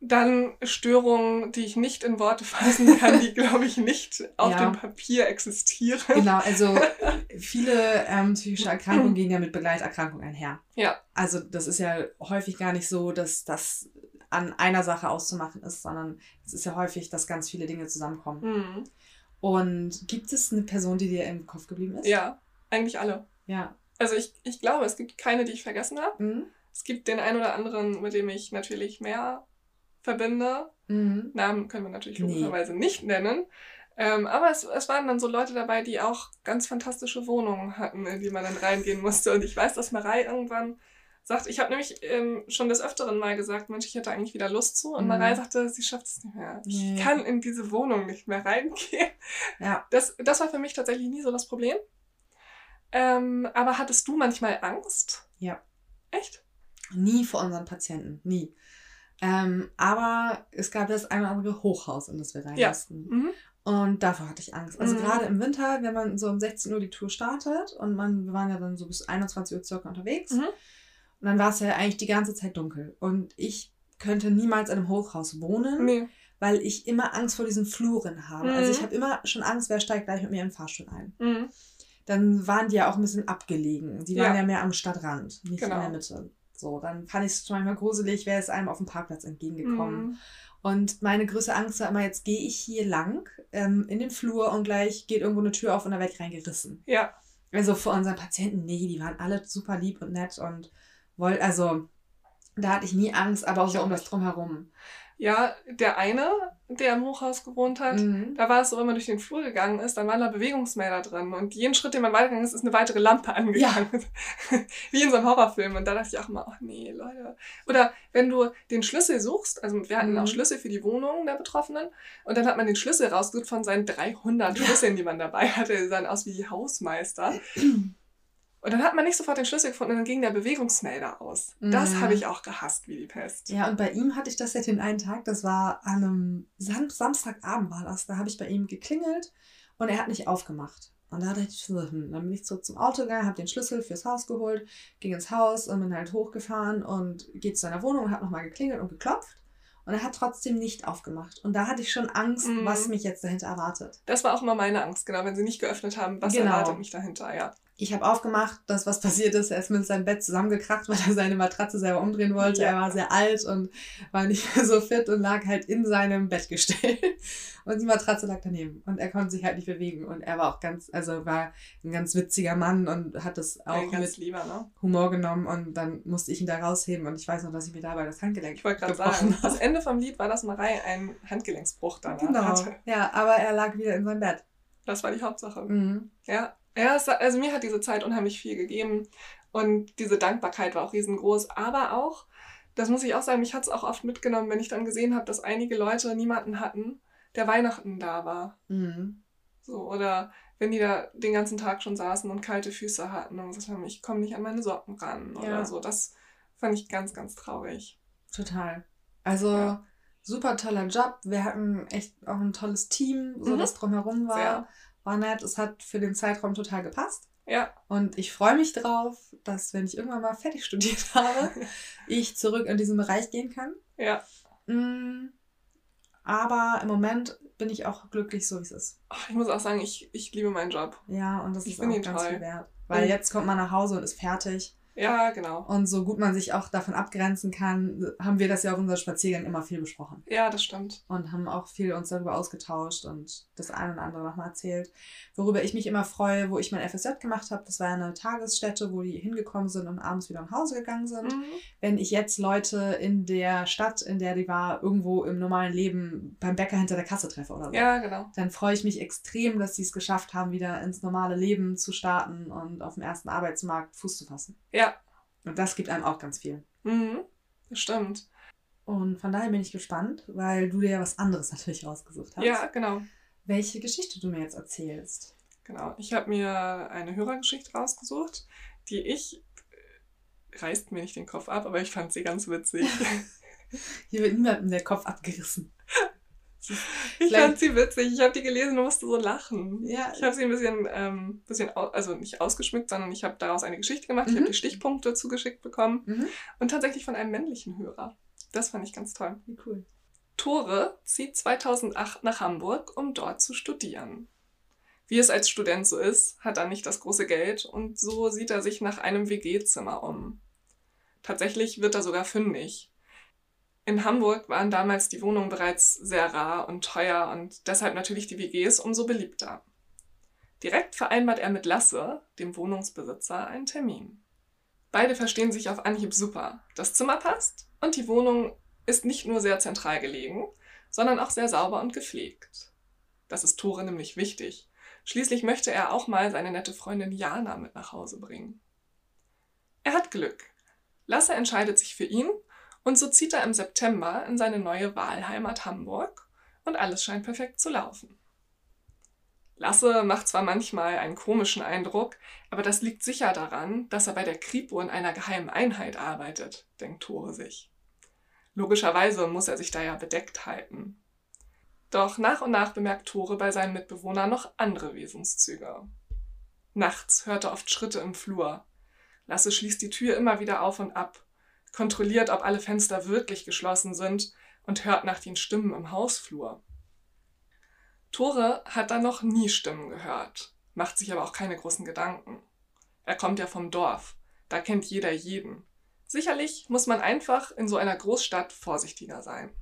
Dann Störungen, die ich nicht in Worte fassen kann, die, glaube ich, nicht auf Ja. dem Papier existieren. Genau, also <laughs> viele ähm, psychische Erkrankungen gehen ja mit Begleiterkrankungen einher. Ja. Also das ist ja häufig gar nicht so, dass das an einer Sache auszumachen ist, sondern es ist ja häufig, dass ganz viele Dinge zusammenkommen. Mhm. Und gibt es eine Person, die dir im Kopf geblieben ist? Ja, eigentlich alle. Ja. Also ich, ich glaube, es gibt keine, die ich vergessen habe. Mhm. Es gibt den einen oder anderen, mit dem ich natürlich mehr verbinde. Mhm. Namen können wir natürlich Nee. logischerweise nicht nennen. Ähm, aber es, es waren dann so Leute dabei, die auch ganz fantastische Wohnungen hatten, in die man dann reingehen musste. Und ich weiß, dass Marei irgendwann sagt, ich habe nämlich ähm, schon des Öfteren mal gesagt, Mensch, ich hätte eigentlich wieder Lust zu. Und Mhm. Marei sagte, sie schafft es nicht mehr. Ich Nee. kann in diese Wohnung nicht mehr reingehen. Ja. Das, das war für mich tatsächlich nie so das Problem. Ähm, aber hattest du manchmal Angst? Ja. Echt? Nie vor unseren Patienten. Nie. Ähm, aber es gab das eine oder andere Hochhaus, in das wir rein Ja. Mhm. Und davor hatte ich Angst. Also Mhm. gerade im Winter, wenn man so um 16 Uhr die Tour startet und man, wir waren ja dann so bis 21 Uhr circa unterwegs. Mhm. Und dann war es ja eigentlich die ganze Zeit dunkel. Und ich könnte niemals in einem Hochhaus wohnen, Nee. weil ich immer Angst vor diesen Fluren habe. Mhm. Also ich habe immer schon Angst, wer steigt gleich mit mir in den Fahrstuhl ein. Mhm. Dann waren die ja auch ein bisschen abgelegen. Die waren Ja. ja, mehr am Stadtrand, nicht Genau. in der Mitte. So, dann fand ich es schon manchmal gruselig, wäre es einem auf dem Parkplatz entgegengekommen. Mhm. Und meine größte Angst war immer, jetzt gehe ich hier lang ähm, in den Flur und gleich geht irgendwo eine Tür auf und da werde ich reingerissen. Ja. Also für unseren Patienten, nee, die waren alle super lieb und nett und wollten, also da hatte ich nie Angst, aber auch Ich so um das. Drumherum. Ja, der eine, der im Hochhaus gewohnt hat, Mhm. da war es so, wenn man durch den Flur gegangen ist, dann waren da Bewegungsmelder drin. Und jeden Schritt, den man weitergegangen ist, ist eine weitere Lampe angegangen. <laughs> Wie in so einem Horrorfilm. Und da dachte ich auch immer, ach nee, Leute. Oder wenn du den Schlüssel suchst, also wir hatten Mhm. auch Schlüssel für die Wohnungen der Betroffenen. Und dann hat man den Schlüssel rausgesucht von seinen 300 Ja. Schlüsseln, die man dabei hatte. Die sahen aus wie die Hausmeister. <clears throat> Und dann hat man nicht sofort den Schlüssel gefunden und dann ging der Bewegungsmelder aus. Das Mhm. habe ich auch gehasst wie die Pest. Ja, und bei ihm hatte ich das ja den einen Tag, das war an einem Sam Samstagabend war das, da habe ich bei ihm geklingelt und er hat nicht aufgemacht. Und da dachte ich, so, hm, dann bin ich zurück zum Auto gegangen, habe den Schlüssel fürs Haus geholt, ging ins Haus und bin halt hochgefahren und geht zu seiner Wohnung und hat nochmal geklingelt und geklopft. Und er hat trotzdem nicht aufgemacht. Und da hatte ich schon Angst, Mhm. was mich jetzt dahinter erwartet. Das war auch immer meine Angst, genau, wenn sie nicht geöffnet haben, was Genau. erwartet mich dahinter, ja. Ich habe aufgemacht, dass was passiert ist. Er ist mit seinem Bett zusammengekracht, <laughs> weil er seine Matratze selber umdrehen wollte. Ja. Er war sehr alt und war nicht mehr so fit und lag halt in seinem Bettgestell. <laughs> Und die Matratze lag daneben. Und er konnte sich halt nicht bewegen. Und er war auch ganz, also war ein ganz witziger Mann und hat das auch mit lieber, ne? Humor genommen. Und dann musste ich ihn da rausheben. Und ich weiß noch, dass ich mir dabei das Handgelenk Ich wollte gerade sagen, das Ende vom Lied war, dass Marei einen Handgelenksbruch danach genau. hatte. Ja, aber er lag wieder in seinem Bett. Das war die Hauptsache. Mhm. Ja, ja, also mir hat diese Zeit unheimlich viel gegeben und diese Dankbarkeit war auch riesengroß. Aber auch, das muss ich auch sagen, mich hat es auch oft mitgenommen, wenn ich dann gesehen habe, dass einige Leute niemanden hatten, der Weihnachten da war. Mhm. So, oder wenn die da den ganzen Tag schon saßen und kalte Füße hatten und gesagt haben, ich komme nicht an meine Socken ran ja. oder so. Das fand ich ganz, ganz traurig. Total. Also ja. super toller Job. Wir hatten echt auch ein tolles Team, so mhm. das drumherum war. Sehr war nett. Es hat für den Zeitraum total gepasst. Ja. Und ich freue mich drauf, dass, wenn ich irgendwann mal fertig <laughs> studiert habe, ich zurück in diesen Bereich gehen kann. Ja. Mm, aber im Moment bin ich auch glücklich, so wie es ist. Ach, ich muss auch sagen, ich, ich liebe meinen Job. Ja, und das ich ist auch ganz toll. viel wert. Weil und jetzt kommt man nach Hause und ist fertig. Ja, genau. Und so gut man sich auch davon abgrenzen kann, haben wir das ja auf unseren Spaziergängen immer viel besprochen. Ja, das stimmt. Und haben auch viel uns darüber ausgetauscht und das eine oder andere nochmal erzählt. Worüber ich mich immer freue, wo ich mein FSJ gemacht habe, das war eine Tagesstätte, wo die hingekommen sind und abends wieder nach Hause gegangen sind. Mhm. Wenn ich jetzt Leute in der Stadt, in der die war, irgendwo im normalen Leben beim Bäcker hinter der Kasse treffe oder so, ja, genau. dann freue ich mich extrem, dass sie es geschafft haben, wieder ins normale Leben zu starten und auf dem ersten Arbeitsmarkt Fuß zu fassen. Ja, und das gibt einem auch ganz viel. Mhm, das stimmt. Und von daher bin ich gespannt, weil du dir ja was anderes <laughs> natürlich rausgesucht hast. Ja, genau. Welche Geschichte du mir jetzt erzählst. Genau, ich habe mir eine Hörergeschichte rausgesucht, die ich, äh, reißt mir nicht den Kopf ab, aber ich fand sie ganz witzig. <laughs> Hier wird niemandem der Kopf abgerissen. Ich fand sie witzig. Ich habe die gelesen und musste so lachen. Ja. Ich habe sie ein bisschen, ähm, bisschen also nicht ausgeschmückt, sondern ich habe daraus eine Geschichte gemacht. Mhm. Ich habe die Stichpunkte zugeschickt bekommen. Mhm. Und tatsächlich von einem männlichen Hörer. Das fand ich ganz toll. Wie cool. Tore zieht 2008 nach Hamburg, um dort zu studieren. Wie es als Student so ist, hat er nicht das große Geld und so sieht er sich nach einem WG-Zimmer um. Tatsächlich wird er sogar fündig. In Hamburg waren damals die Wohnungen bereits sehr rar und teuer und deshalb natürlich die WGs umso beliebter. Direkt vereinbart er mit Lasse, dem Wohnungsbesitzer, einen Termin. Beide verstehen sich auf Anhieb super. Das Zimmer passt und die Wohnung ist nicht nur sehr zentral gelegen, sondern auch sehr sauber und gepflegt. Das ist Tore nämlich wichtig. Schließlich möchte er auch mal seine nette Freundin Jana mit nach Hause bringen. Er hat Glück. Lasse entscheidet sich für ihn und so zieht er im September in seine neue Wahlheimat Hamburg und alles scheint perfekt zu laufen. Lasse macht zwar manchmal einen komischen Eindruck, aber das liegt sicher daran, dass er bei der Kripo in einer geheimen Einheit arbeitet, denkt Tore sich. Logischerweise muss er sich da ja bedeckt halten. Doch nach und nach bemerkt Tore bei seinen Mitbewohnern noch andere Wesenszüge. Nachts hört er oft Schritte im Flur. Lasse schließt die Tür immer wieder auf und ab kontrolliert, ob alle Fenster wirklich geschlossen sind und hört nach den Stimmen im Hausflur. Tore hat da noch nie Stimmen gehört, macht sich aber auch keine großen Gedanken. Er kommt ja vom Dorf, da kennt jeder jeden. Sicherlich muss man einfach in so einer Großstadt vorsichtiger sein.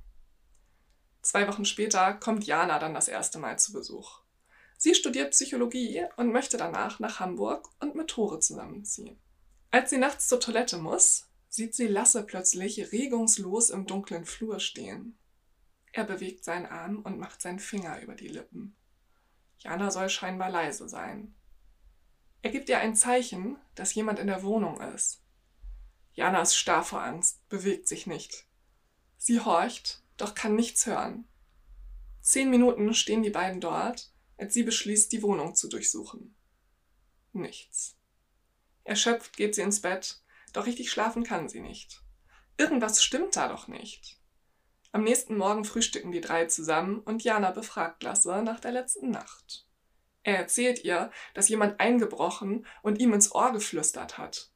Zwei Wochen später kommt Jana dann das erste Mal zu Besuch. Sie studiert Psychologie und möchte danach nach Hamburg und mit Tore zusammenziehen. Als sie nachts zur Toilette muss, sieht sie Lasse plötzlich regungslos im dunklen Flur stehen. Er bewegt seinen Arm und macht seinen Finger über die Lippen. Jana soll scheinbar leise sein. Er gibt ihr ein Zeichen, dass jemand in der Wohnung ist. Jana ist starr vor Angst, bewegt sich nicht. Sie horcht, doch kann nichts hören. Zehn Minuten stehen die beiden dort, als sie beschließt, die Wohnung zu durchsuchen. Nichts. Erschöpft geht sie ins Bett doch richtig schlafen kann sie nicht. Irgendwas stimmt da doch nicht. Am nächsten Morgen frühstücken die drei zusammen und Jana befragt Lasse nach der letzten Nacht. Er erzählt ihr, dass jemand eingebrochen und ihm ins Ohr geflüstert hat.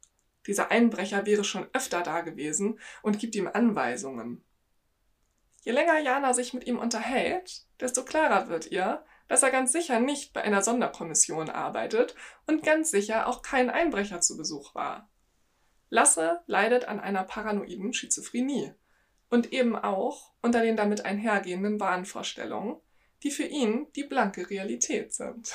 Dieser Einbrecher wäre schon öfter da gewesen und gibt ihm Anweisungen. Je länger Jana sich mit ihm unterhält, desto klarer wird ihr, dass er ganz sicher nicht bei einer Sonderkommission arbeitet und ganz sicher auch kein Einbrecher zu Besuch war. Lasse leidet an einer paranoiden Schizophrenie und eben auch unter den damit einhergehenden Wahnvorstellungen, die für ihn die blanke Realität sind.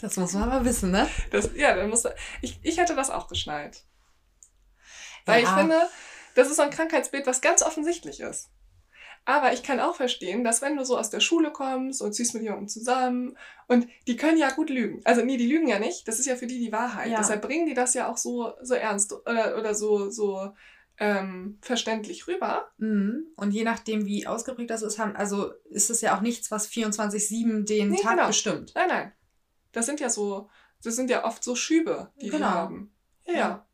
Das muss man aber wissen, ne? Das, ja, dann muss ich, ich hätte das auch geschnallt. Weil Ja. ich finde, das ist so ein Krankheitsbild, was ganz offensichtlich ist. Aber ich kann auch verstehen, dass wenn du so aus der Schule kommst und ziehst mit jemandem zusammen und die können ja gut lügen. Also nee, die lügen ja nicht. Das ist ja für die die Wahrheit. Ja. Deshalb bringen die das ja auch so, so ernst oder, oder so, so ähm, verständlich rüber. Mhm. Und je nachdem, wie ausgeprägt das ist, haben, also ist es ja auch nichts, was 24-7 den Nee, Tag genau. bestimmt. Nein, nein. Das sind ja so, das sind ja oft so Schübe, die Genau. die haben. Ja, ja.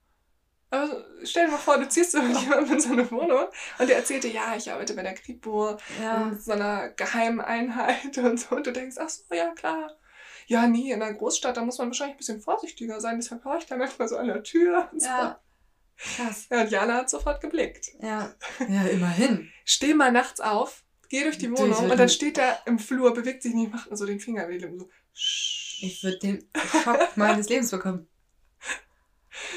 Aber stell dir mal vor, du ziehst so mit jemandem in so eine Wohnung und der erzählt dir, ja, ich arbeite bei der Kripo Ja. in so einer geheimen Einheit <laughs> und so. Und du denkst, ach so, ja, klar. Ja, nee, in einer Großstadt, da muss man wahrscheinlich ein bisschen vorsichtiger sein. Deshalb höre ich da manchmal so an der Tür. Und so. Ja. Krass. ja, und Jana hat sofort geblickt. Ja. Ja, immerhin. Steh mal nachts auf, geh durch die Wohnung und dann steht er im Flur, bewegt sich nicht, macht nur so den Finger wedelt und so. Ich würde den Schock meines Lebens bekommen.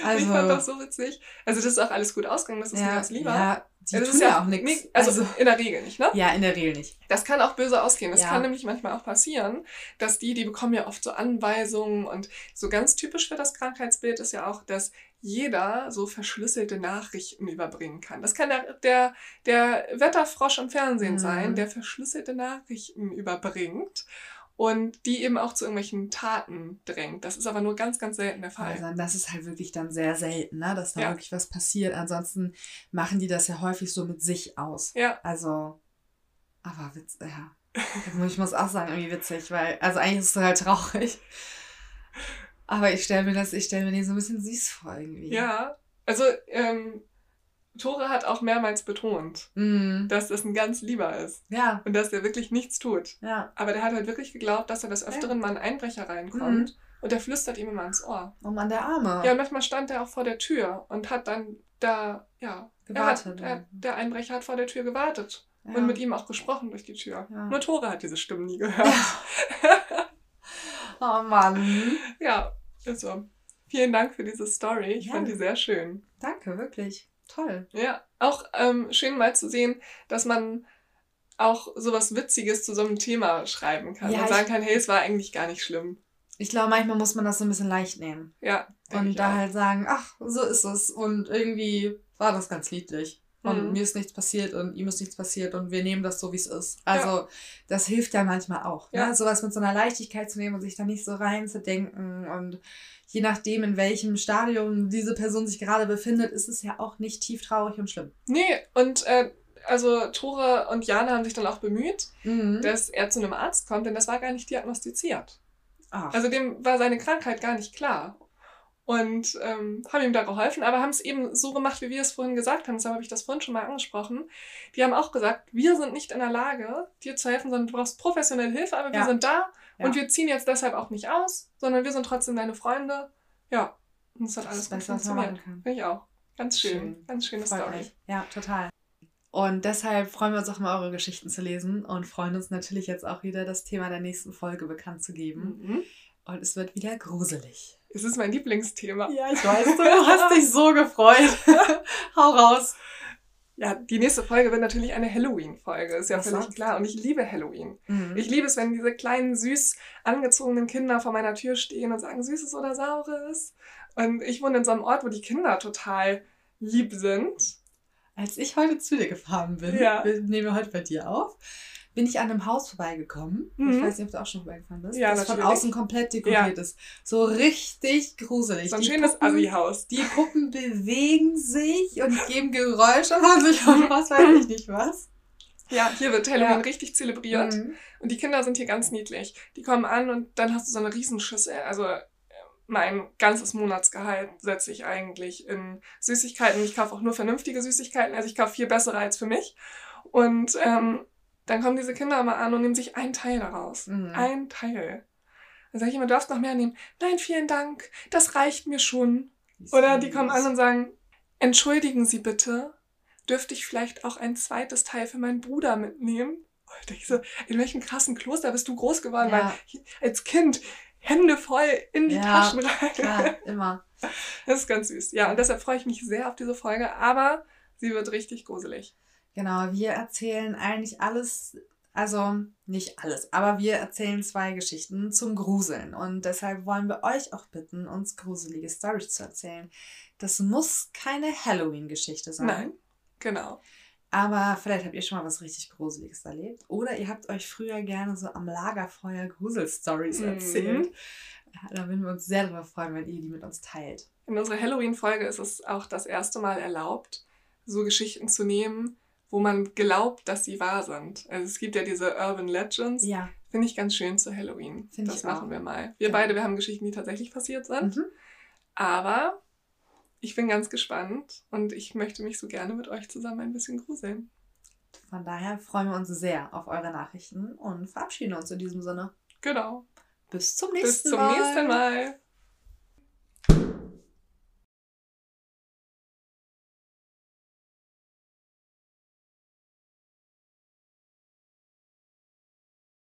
Also, ich fand das so witzig. Also, das ist auch alles gut ausgegangen, das ist mir ja, ganz lieber. ja, die Also, das ist ja auch nichts. nee, Also, in der Regel nicht, ne? ja, in der Regel nicht. Das kann auch böse ausgehen. Das Ja. kann nämlich manchmal auch passieren, dass die, die bekommen ja oft so Anweisungen und so ganz typisch für das Krankheitsbild ist ja auch, dass jeder so verschlüsselte Nachrichten überbringen kann. Das kann der, der, der Wetterfrosch im Fernsehen Mhm. sein, der verschlüsselte Nachrichten überbringt und die eben auch zu irgendwelchen Taten drängt. Das ist aber nur ganz, ganz selten der Fall. Also, das ist halt wirklich dann sehr selten, ne? dass da Ja. wirklich was passiert. Ansonsten machen die das ja häufig so mit sich aus. Ja, Also, aber witz, ja. Ich muss auch sagen, irgendwie witzig, weil, also eigentlich ist es halt traurig. Aber ich stelle mir das, ich stelle mir den so ein bisschen süß vor irgendwie. ja. Also, ähm, Tore hat auch mehrmals betont, Mm, dass das ein ganz lieber ist ja, und dass der wirklich nichts tut. ja. Aber der hat halt wirklich geglaubt, dass er des Öfteren mal ein Einbrecher reinkommt und der flüstert ihm immer ins Ohr. Oh Mann, der Arme. Ja, und manchmal stand er auch vor der Tür und hat dann da, ja, Gewartet, hat, er, der Einbrecher hat vor der Tür gewartet Ja. und mit ihm auch gesprochen durch die Tür. Ja. Nur Tore hat diese Stimmen nie <laughs> gehört. Oh Mann. Ja, also vielen Dank für diese Story. Ich Ja. fand die sehr schön. Danke, wirklich. Toll. Ja, auch ähm, schön mal zu sehen, dass man auch sowas Witziges zu so einem Thema schreiben kann Ja, und sagen kann, hey, es war eigentlich gar nicht schlimm. Ich glaube, manchmal muss man das so ein bisschen leicht nehmen. Ja, Und da auch. halt sagen, ach, so ist es. Und irgendwie war das ganz niedlich. Und Mhm. mir ist nichts passiert und ihm ist nichts passiert und wir nehmen das so, wie es ist. Also, das hilft ja manchmal auch. Ja. Ne? Sowas mit so einer Leichtigkeit zu nehmen und sich da nicht so reinzudenken. Und je nachdem, in welchem Stadium diese Person sich gerade befindet, ist es ja auch nicht tief traurig und schlimm. Nee, und äh, also Tore und Jana haben sich dann auch bemüht, Mhm. dass er zu einem Arzt kommt, denn das war gar nicht diagnostiziert. Ach, Also dem war seine Krankheit gar nicht klar. Und ähm, haben ihm da geholfen, aber haben es eben so gemacht, wie wir es vorhin gesagt haben. Deshalb habe ich das vorhin schon mal angesprochen. Die haben auch gesagt, wir sind nicht in der Lage, dir zu helfen, sondern du brauchst professionelle Hilfe, aber wir Ja. sind da Ja. und wir ziehen jetzt deshalb auch nicht aus, sondern wir sind trotzdem deine Freunde. Ja, und es hat das alles gut funktioniert. Finde ich auch. Ganz schön. Schön. Ganz schöne Freut Story. mich. Ja, total. Und deshalb freuen wir uns auch immer, eure Geschichten zu lesen und freuen uns natürlich jetzt auch wieder, das Thema der nächsten Folge bekannt zu geben. Mhm. Und es wird wieder gruselig. Es ist mein Lieblingsthema. Ja, ich weiß, du hast dich so gefreut. <laughs> Hau raus. Ja, die nächste Folge wird natürlich eine Halloween-Folge, ist ja Was völlig klar. Und ich liebe Halloween. Mhm. Ich liebe es, wenn diese kleinen, süß angezogenen Kinder vor meiner Tür stehen und sagen, Süßes oder Saures. Und ich wohne in so einem Ort, wo die Kinder total lieb sind. Als ich heute zu dir gefahren bin, Ja. wir nehmen heute bei dir auf, bin ich an einem Haus vorbeigekommen. Ich Mhm. weiß nicht, ob du auch schon vorbeigefahren bist. Ja, das von natürlich. außen komplett dekoriert ist. So richtig gruselig. So ein Die schönes Assi-Haus. Die Puppen bewegen sich und geben Geräusche von sich und was weiß ich nicht was. Ja, hier wird Halloween Ja. richtig zelebriert. Mhm. Und die Kinder sind hier ganz niedlich. Die kommen an und dann hast du so eine Riesenschüssel. Also äh, mein ganzes Monatsgehalt setze ich eigentlich in Süßigkeiten. Ich kaufe auch nur vernünftige Süßigkeiten. Also ich kaufe viel bessere als für mich. Und ähm, dann kommen diese Kinder immer an und nehmen sich einen Teil daraus. Mhm. Ein Teil. Dann sage ich immer, du darfst noch mehr nehmen. Nein, vielen Dank. Das reicht mir schon. Oder die kommen an und sagen, entschuldigen Sie bitte, dürfte ich vielleicht auch ein zweites Teil für meinen Bruder mitnehmen? Und ich so, in welchem krassen Kloster bist du groß geworden? Ja. Weil als Kind Hände voll in die Ja, Taschen rein. Klar, immer. <laughs> Das ist ganz süß. Ja, und deshalb freue ich mich sehr auf diese Folge, aber sie wird richtig gruselig. Genau, wir erzählen eigentlich alles, also nicht alles, aber wir erzählen zwei Geschichten zum Gruseln. Und deshalb wollen wir euch auch bitten, uns gruselige Stories zu erzählen. Das muss keine Halloween-Geschichte sein. Nein, genau. Aber vielleicht habt ihr schon mal was richtig Gruseliges erlebt. Oder ihr habt euch früher gerne so am Lagerfeuer Gruselstories Mhm. erzählt. Ja, Da würden wir uns sehr darüber freuen, wenn ihr die mit uns teilt. In unserer Halloween-Folge ist es auch das erste Mal erlaubt, so Geschichten zu nehmen, wo man glaubt, dass sie wahr sind. Also es gibt ja diese Urban Legends. Ja. Finde ich ganz schön zu Halloween. Finde das machen auch. wir mal. Wir Ja. beide, wir haben Geschichten, die tatsächlich passiert sind. Mhm. Aber ich bin ganz gespannt und ich möchte mich so gerne mit euch zusammen ein bisschen gruseln. Von daher freuen wir uns sehr auf eure Nachrichten und verabschieden uns in diesem Sinne. Genau. Bis zum nächsten Bis zum Mal. nächsten Mal.